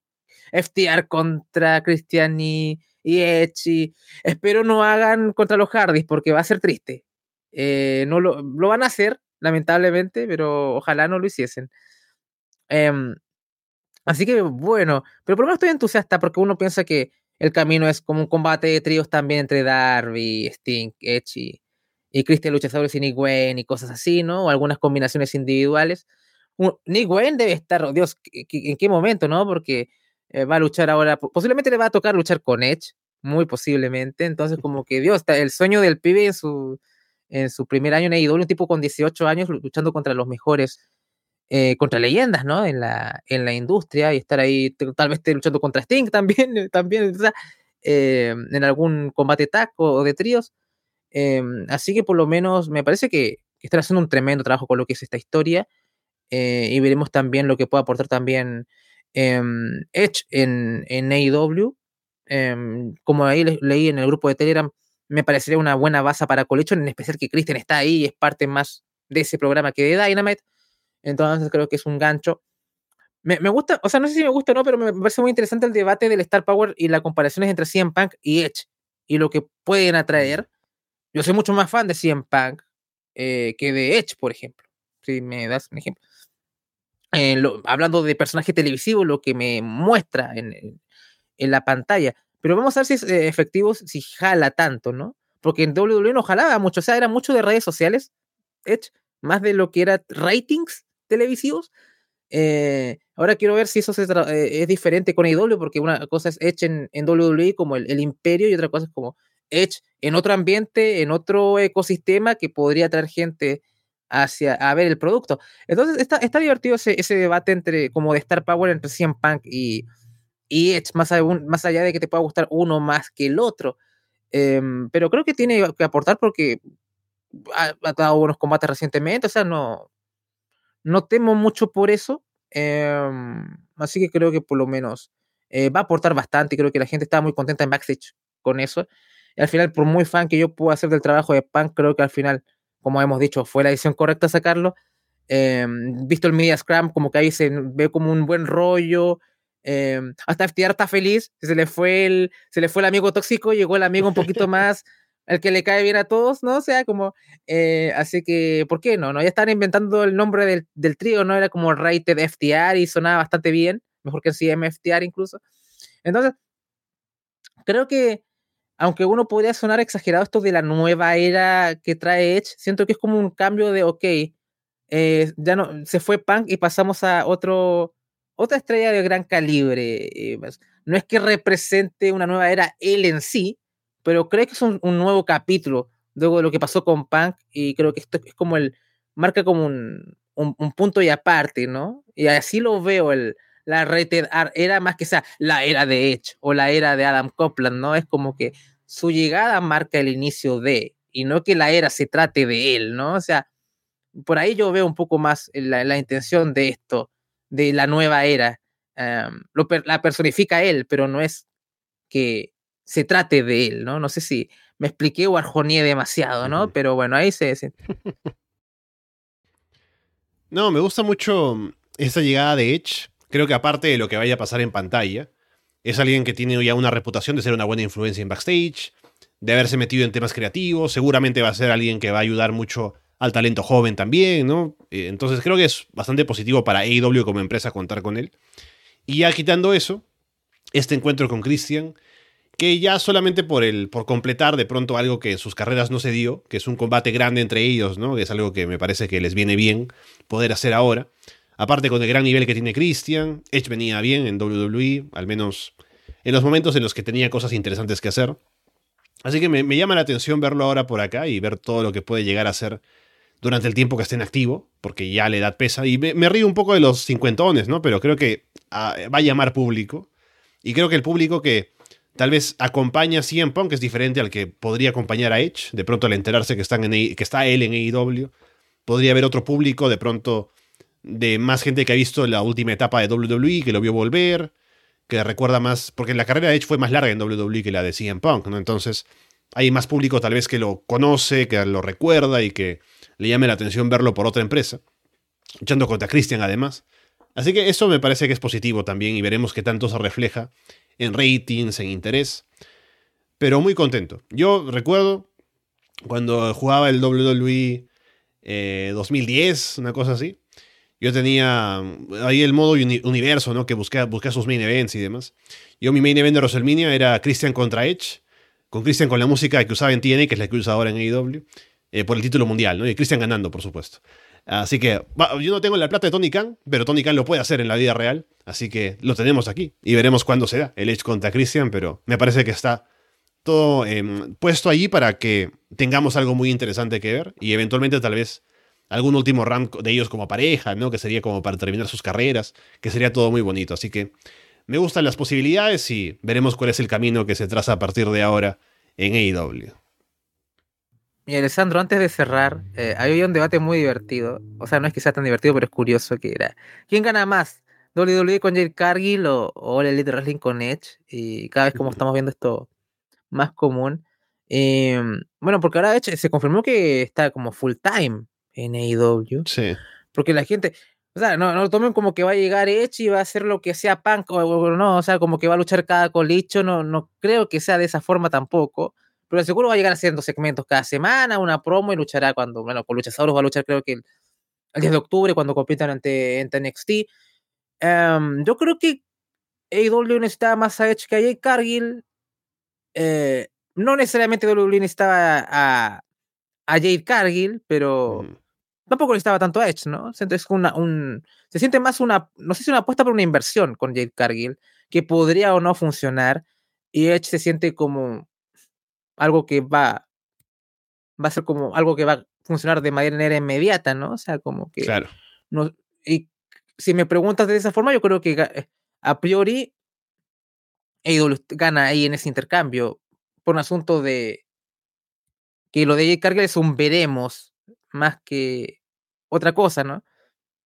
FTR contra Christian y, y Edge. Y espero no hagan contra los Hardys porque va a ser triste. Eh, no lo, lo, van a hacer, lamentablemente, pero ojalá no lo hiciesen. Eh, así que bueno, pero por lo menos estoy entusiasta porque uno piensa que el camino es como un combate de tríos también entre Darby, Sting, Edge y, y Christian Luchadores y Nick Wayne y cosas así, ¿no? O algunas combinaciones individuales. Un, Nick Wayne debe estar, Dios, ¿en qué momento, no? Porque eh, va a luchar ahora, posiblemente le va a tocar luchar con Edge, muy posiblemente. Entonces, como que Dios, el sueño del pibe en su, en su primer año en AEW, un tipo con 18 años luchando contra los mejores, eh, contra leyendas, ¿no? En la, en la industria y estar ahí, tal vez luchando contra Sting también, también o sea, eh, en algún combate tag o, de tríos. Eh, así que por lo menos me parece que, están haciendo un tremendo trabajo con lo que es esta historia eh, y veremos también lo que puede aportar también Edge en, en AEW. como ahí le, leí en el grupo de Telegram, me parecería una buena base para Collection, en especial que Christian está ahí y es parte más de ese programa que de Dynamite. Entonces creo que es un gancho. Me, me, gusta, o sea, no sé si me gusta o no, pero me parece muy interesante el debate del Star Power y las comparaciones entre CM Punk y Edge y lo que pueden atraer. Yo soy mucho más fan de CM Punk eh, que de Edge, por ejemplo. Si me das un ejemplo. Eh, lo, hablando de personaje televisivo, lo que me muestra en, en, en la pantalla. Pero vamos a ver si es eh, efectivo, si jala tanto, ¿no? Porque en WWE no jalaba mucho, o sea, era mucho de redes sociales, Edge, más de lo que era ratings televisivos. Eh, ahora quiero ver si eso eh, es diferente con AEW, porque una cosa es Edge en, en WWE como el, el, imperio y otra cosa es como Edge en otro ambiente, en otro ecosistema que podría traer gente hacia a ver el producto. Entonces está, está divertido ese, ese debate entre como de Star Power entre CM Punk y, y Edge, más, más allá de que te pueda gustar uno más que el otro. Em, pero creo que tiene que aportar porque ha, dado buenos combates recientemente, o sea, no, no temo mucho por eso. Em, así que creo que por lo menos eh, va a aportar bastante creo que la gente está muy contenta en backstage con eso. Y al final, por muy fan que yo pueda hacer del trabajo de Punk, creo que al final, como hemos dicho, fue la decisión correcta sacarlo. Em, visto el Media Scrum, como que ahí se ve como un buen rollo. Em, hasta FTR está feliz, se le, fue el, se le fue el amigo tóxico, llegó el amigo un poquito más, el que le cae bien a todos, ¿no? O sea, como, eh, así que, ¿por qué no? no? Ya están inventando el nombre del, del trío, ¿no? Era como Rated FTR y sonaba bastante bien, mejor que el CM FTR incluso. Entonces, creo que, aunque uno podría sonar exagerado esto de la nueva era que trae Edge, siento que es como un cambio de, ok, eh, ya no, se fue Punk y pasamos a otro, otra estrella de gran calibre. Eh, no es que represente una nueva era él en sí, pero creo que es un, nuevo capítulo luego de lo que pasó con Punk y creo que esto es como el, marca como un, un, punto y aparte, ¿no? Y así lo veo el, la Rated era más que sea la era de Edge o la era de Adam Copland, ¿no? Es como que su llegada marca el inicio de, y no que la era se trate de él, ¿no? O sea, por ahí yo veo un poco más la, la intención de esto de la nueva era. Lo, la personifica él, pero no es que se trate de él, ¿no? No sé si me expliqué o arjoneé demasiado, ¿no? Pero bueno, ahí se... no, me gusta mucho esa llegada de Edge. Creo que aparte de lo que vaya a pasar en pantalla, es alguien que tiene ya una reputación de ser una buena influencia en backstage, de haberse metido en temas creativos, seguramente va a ser alguien que va a ayudar mucho al talento joven también, ¿no? Eh, entonces creo que es bastante positivo para AEW como empresa contar con él. Y ya quitando eso, este encuentro con Christian, que ya solamente por, el, por completar de pronto algo que en sus carreras no se dio, que es un combate grande entre ellos, ¿no? Que es algo que me parece que les viene bien poder hacer ahora. Aparte con el gran nivel que tiene Christian, Edge venía bien en WWE, al menos en los momentos en los que tenía cosas interesantes que hacer. Así que me, me llama la atención verlo ahora por acá y ver todo lo que puede llegar a ser durante el tiempo que esté en activo, porque ya la edad pesa. Y me, río un poco de los cincuentones, ¿no? Pero creo que ah, va a llamar público. Y creo que el público que tal vez acompaña a CM Punk es diferente al que podría acompañar a Edge. De pronto al enterarse que, están en, que está él en AEW, podría haber otro público de pronto de más gente que ha visto la última etapa de WWE, que lo vio volver, que recuerda más, porque la carrera de Edge fue más larga en WWE que la de CM Punk, ¿no? Entonces hay más público tal vez que lo conoce, que lo recuerda y que le llame la atención verlo por otra empresa, luchando contra Christian además. Así que eso me parece que es positivo también y veremos qué tanto se refleja en ratings, en interés. Pero muy contento. Yo recuerdo cuando jugaba el WWE 2010, una cosa así. Yo tenía ahí el modo universo, ¿no? Que busqué, sus main events y demás. Yo mi main event de WrestleMania era Christian contra Edge. Con Christian con la música que usaba en TNA, que es la que usa ahora en AEW. Eh, por el título mundial, ¿no? Y Christian ganando, por supuesto. Así que yo no tengo la plata de Tony Khan, pero Tony Khan lo puede hacer en la vida real. Así que lo tenemos aquí y veremos cuándo se da el Edge contra Christian, pero me parece que está todo em, puesto allí para que tengamos algo muy interesante que ver y eventualmente tal vez algún último rank de ellos como pareja, ¿no? Que sería como para terminar sus carreras, que sería todo muy bonito. Así que me gustan las posibilidades y veremos cuál es el camino que se traza a partir de ahora en AEW. Y Alessandro, antes de cerrar, eh, había un debate muy divertido. O sea, no es que sea tan divertido, pero es curioso que era. ¿Quién gana más? ¿WWE con Jade Cargill o, o el Elite Wrestling con Edge? Y cada vez como estamos viendo esto más común. Em, bueno, porque ahora Edge se confirmó que está como full time en AEW. Sí. Porque la gente, o sea, no, no lo tomen como que va a llegar Edge y va a hacer lo que sea Punk o, no, o sea, como que va a luchar cada colicho, no, no creo que sea de esa forma tampoco. Pero seguro va a llegar haciendo segmentos cada semana, una promo y luchará cuando, bueno, con Luchasaurus va a luchar creo que el, 10 de octubre cuando compitan ante, ante NXT. Em, yo creo que AEW necesita más a Edge que a Jake Cargill. eh, no necesariamente WWE necesitaba a, a Jade Cargill, pero tampoco necesitaba tanto a Edge, ¿no? Entonces, una, un, se siente más una, no sé si una apuesta por una inversión con Jade Cargill, que podría o no funcionar, y Edge se siente como algo que va, va a ser como algo que va a funcionar de manera inmediata, ¿no? O sea, como que... Claro. No, y si me preguntas de esa forma, yo creo que eh, a priori AEW gana ahí en ese intercambio por un asunto de que lo de Jade Cargill es un veremos más que otra cosa, ¿no?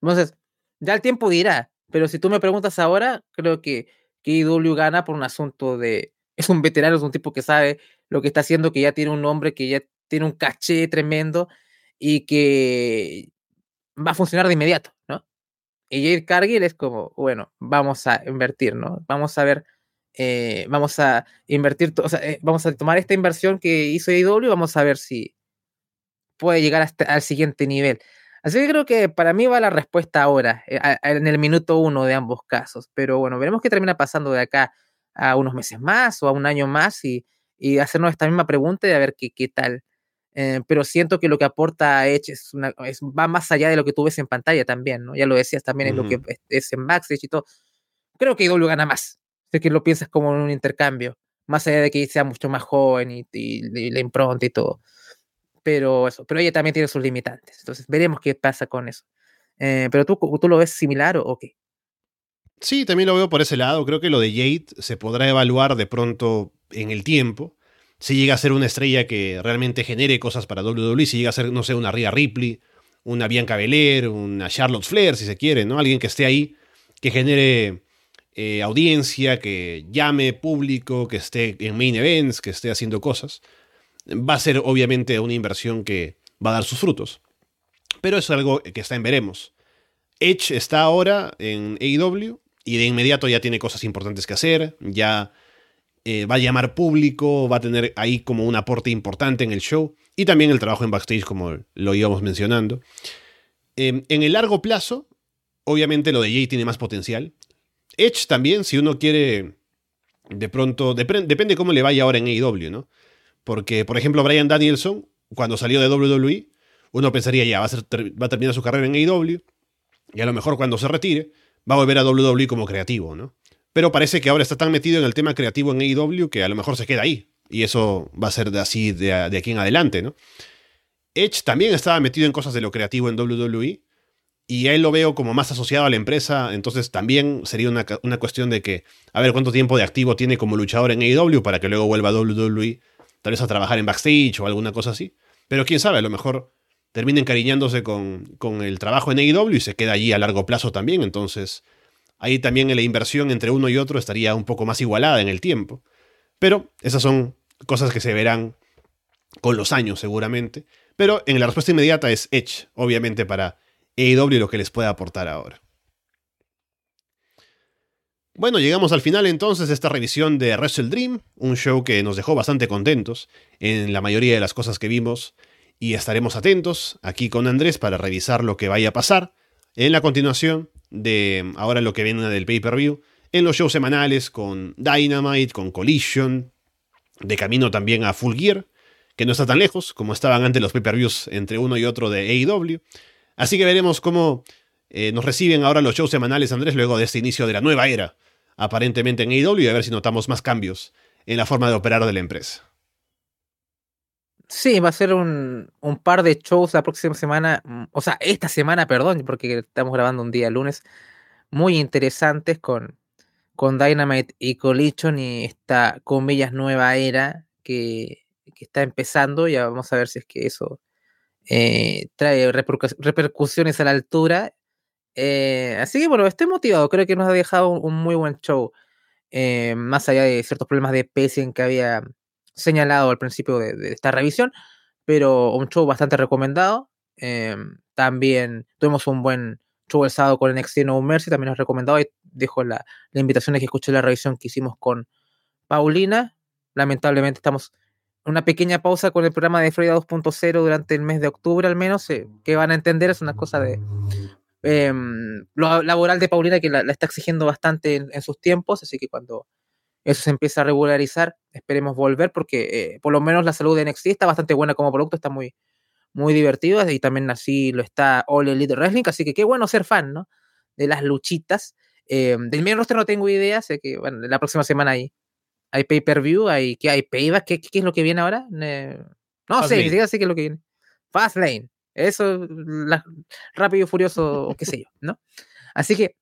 Entonces, ya el tiempo dirá, pero si tú me preguntas ahora, creo que, que IW gana por un asunto de. Es un veterano, es un tipo que sabe lo que está haciendo, que ya tiene un nombre, que ya tiene un caché tremendo y que va a funcionar de inmediato, ¿no? Y Jade Cargill es como, bueno, vamos a invertir, ¿no? Vamos a ver, eh, vamos a invertir, o sea, eh, vamos a tomar esta inversión que hizo IW y vamos a ver si puede llegar hasta al siguiente nivel. Así que creo que para mí va la respuesta ahora, eh, en el minuto uno de ambos casos. Pero bueno, veremos qué termina pasando de acá a unos meses más o a un año más y, y hacernos esta misma pregunta y a ver qué, qué tal. Eh, pero siento que lo que aporta Edge es una, es, va más allá de lo que tú ves en pantalla también, ¿no? Ya lo decías también, uh -huh. es lo que es, en backstage y todo. Creo que IW gana más. Sé que lo piensas como en un intercambio, más allá de que sea mucho más joven y, y, y la impronta y todo pero eso, pero ella también tiene sus limitantes. Entonces veremos qué pasa con eso. Eh, pero tú, tú lo ves similar o, o, qué? Sí, también lo veo por ese lado. Creo que lo de Jade se podrá evaluar de pronto en el tiempo. Si llega a ser una estrella que realmente genere cosas para WWE, si llega a ser, no sé, una Rhea Ripley, una Bianca Belair, una Charlotte Flair, si se quiere, ¿no? Alguien que esté ahí, que genere eh, audiencia, que llame público, que esté en main events, que esté haciendo cosas va a ser obviamente una inversión que va a dar sus frutos. Pero es algo que está en veremos. Edge está ahora en AEW y de inmediato ya tiene cosas importantes que hacer, ya eh, va a llamar público, va a tener ahí como un aporte importante en el show y también el trabajo en backstage como lo íbamos mencionando. Eh, en el largo plazo, obviamente lo de Jay tiene más potencial. Edge también, si uno quiere, de pronto, dep depende cómo le vaya ahora en AEW, ¿no? Porque, por ejemplo, Brian Danielson, cuando salió de WWE, uno pensaría ya, va a, va a terminar su carrera en AEW, y a lo mejor cuando se retire, va a volver a WWE como creativo, ¿no? Pero parece que ahora está tan metido en el tema creativo en AEW que a lo mejor se queda ahí. Y eso va a ser así de, de aquí en adelante, ¿no? Edge también estaba metido en cosas de lo creativo en WWE. Y a él lo veo como más asociado a la empresa. Entonces también sería una, una cuestión de que, a ver cuánto tiempo de activo tiene como luchador en AEW para que luego vuelva a WWE tal vez a trabajar en backstage o alguna cosa así. Pero quién sabe, a lo mejor termina encariñándose con, con el trabajo en AEW y se queda allí a largo plazo también. Entonces, ahí también la inversión entre uno y otro estaría un poco más igualada en el tiempo. Pero esas son cosas que se verán con los años seguramente. Pero en la respuesta inmediata es Edge, obviamente para AEW lo que les puede aportar ahora. Bueno, llegamos al final entonces de esta revisión de Wrestle Dream, un show que nos dejó bastante contentos en la mayoría de las cosas que vimos y estaremos atentos aquí con Andrés para revisar lo que vaya a pasar en la continuación de ahora lo que viene del pay-per-view, en los shows semanales con Dynamite, con Collision, de camino también a Full Gear, que no está tan lejos como estaban antes los pay-per-views entre uno y otro de AEW. Así que veremos cómo eh, nos reciben ahora los shows semanales, Andrés, luego de este inicio de la nueva era aparentemente en AEW y a ver si notamos más cambios en la forma de operar de la empresa. Sí, va a ser un, un, par de shows la próxima semana, mm, o sea, esta semana, perdón, porque estamos grabando un día lunes, muy interesantes con, con Dynamite y Collision y esta, comillas, nueva era que, que está empezando. Ya vamos a ver si es que eso eh, trae repercusiones a la altura eh, así que bueno, estoy motivado. Creo que nos ha dejado un, muy buen show. Eh, más allá de ciertos problemas de pacing que había señalado al principio de, esta revisión. Pero un show bastante recomendado. Eh, también tuvimos un buen show el sábado con NXT No Mercy. También nos recomendado. Y dejo la, la invitación de que escuché la revisión que hicimos con Paulina. Lamentablemente estamos en una pequeña pausa con el programa de Florida 2.0 durante el mes de octubre al menos. Eh, que van a entender es una cosa de eh, lo laboral de Paulina que la, está exigiendo bastante en, sus tiempos, así que cuando eso se empieza a regularizar, esperemos volver porque eh, por lo menos la salud de NXT está bastante buena como producto, está muy, muy divertido y también así lo está All Elite Wrestling, así que qué bueno ser fan, ¿no? De las luchitas. Eh, del main roster no tengo idea, sé que, bueno, la próxima semana hay, hay pay-per-view, hay, ¿qué hay? ¿Payback? ¿Qué, ¿Qué, es lo que viene ahora? no sé, ni siquiera sé qué es lo que viene. Fastlane. Eso, rápido y furioso, o qué sé yo, ¿no? Así que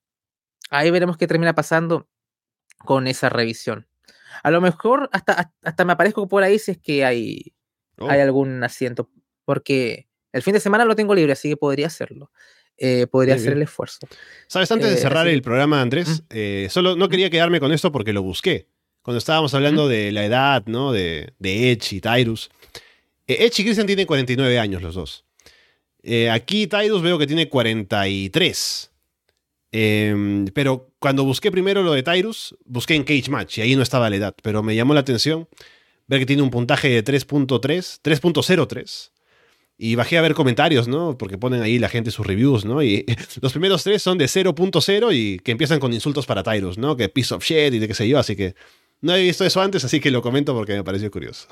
ahí veremos qué termina pasando con esa revisión. A lo mejor hasta, hasta me aparezco por ahí si es que hay, hay oh. algún asiento, porque el fin de semana lo tengo libre, así que podría hacerlo. Eh, podría hacer el esfuerzo. Sabes, antes de eh, cerrar el programa, Andrés, eh, solo no quería quedarme con esto porque lo busqué. Cuando estábamos hablando de la edad, ¿no? De, de Edge y Tyrus. Edge y Christian tienen 49 años los dos. aquí Tyrus veo que tiene 43. Em, pero cuando busqué primero lo de Tyrus, busqué en Cage Match y ahí no estaba la edad, pero me llamó la atención ver que tiene un puntaje de 3.3, 3.03. Y bajé a ver comentarios, ¿no? Porque ponen ahí la gente sus reviews, ¿no? Y los primeros tres son de 0.0 y que empiezan con insultos para Tyrus, ¿no? Que piece of shit y de qué sé yo, así que no he visto eso antes, así que lo comento porque me pareció curioso.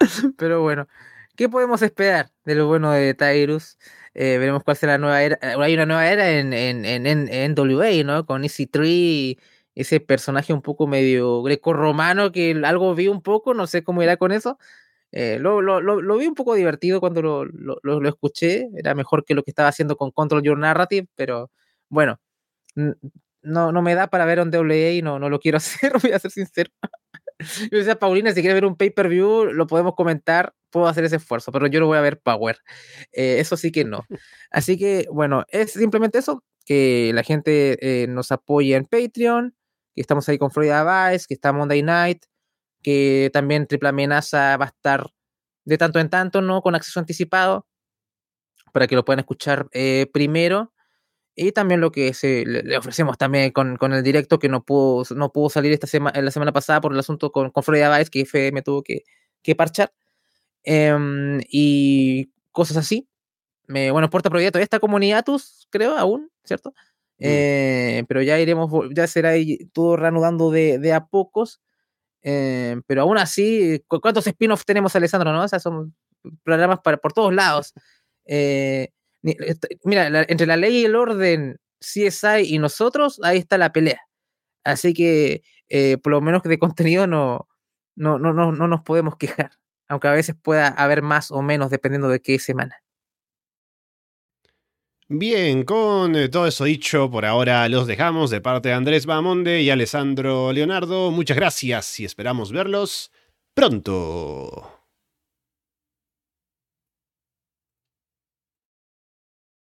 Pero bueno, ¿qué podemos esperar de lo bueno de Tyrus? Eh, veremos cuál será la nueva era. Eh, hay una nueva era en, en, en, en NWA, ¿no? Con Easy Tree, ese personaje un poco medio greco-romano que algo vi un poco, no sé cómo irá con eso. Eh, lo, lo, lo, vi un poco divertido cuando lo, lo, escuché. Era mejor que lo que estaba haciendo con Control Your Narrative, pero bueno, no, no me da para ver un WA y no, no lo quiero hacer, voy a ser sincero. Yo decía, Paulina, si quieres ver un pay-per-view, lo podemos comentar, puedo hacer ese esfuerzo, pero yo no voy a ver Power. Eh, eso sí que no. Así que, bueno, es simplemente eso, que la gente eh, nos apoye en Patreon, que estamos ahí con Florida Vice, que está Monday Night, que también Triple Amenaza va a estar de tanto en tanto, ¿no? Con acceso anticipado, para que lo puedan escuchar eh, primero. Y también lo que se, le, ofrecemos también con, con, el directo que no pudo, no pudo salir esta semana la semana pasada por el asunto con, con Florida Vice, que FM tuvo que, que parchar. Em, y cosas así. Me, bueno, Puerta Prohibida todavía está como creo, aún, ¿cierto? Mm. Eh, pero ya iremos, ya será todo reanudando de, de a pocos. Eh, pero aún así, ¿cuántos spin-offs tenemos, Alessandro? ¿no? O sea, son programas para, por todos lados. Eh, mira, entre la ley y el orden, CSI y nosotros, ahí está la pelea. Así que, por lo menos de contenido, no, no, no, no, no nos podemos quejar. Aunque a veces pueda haber más o menos dependiendo de qué semana. Bien, con eh, todo eso dicho, por ahora los dejamos de parte de Andrés Bamonde y Alessandro Leonardo. Muchas gracias y esperamos verlos pronto.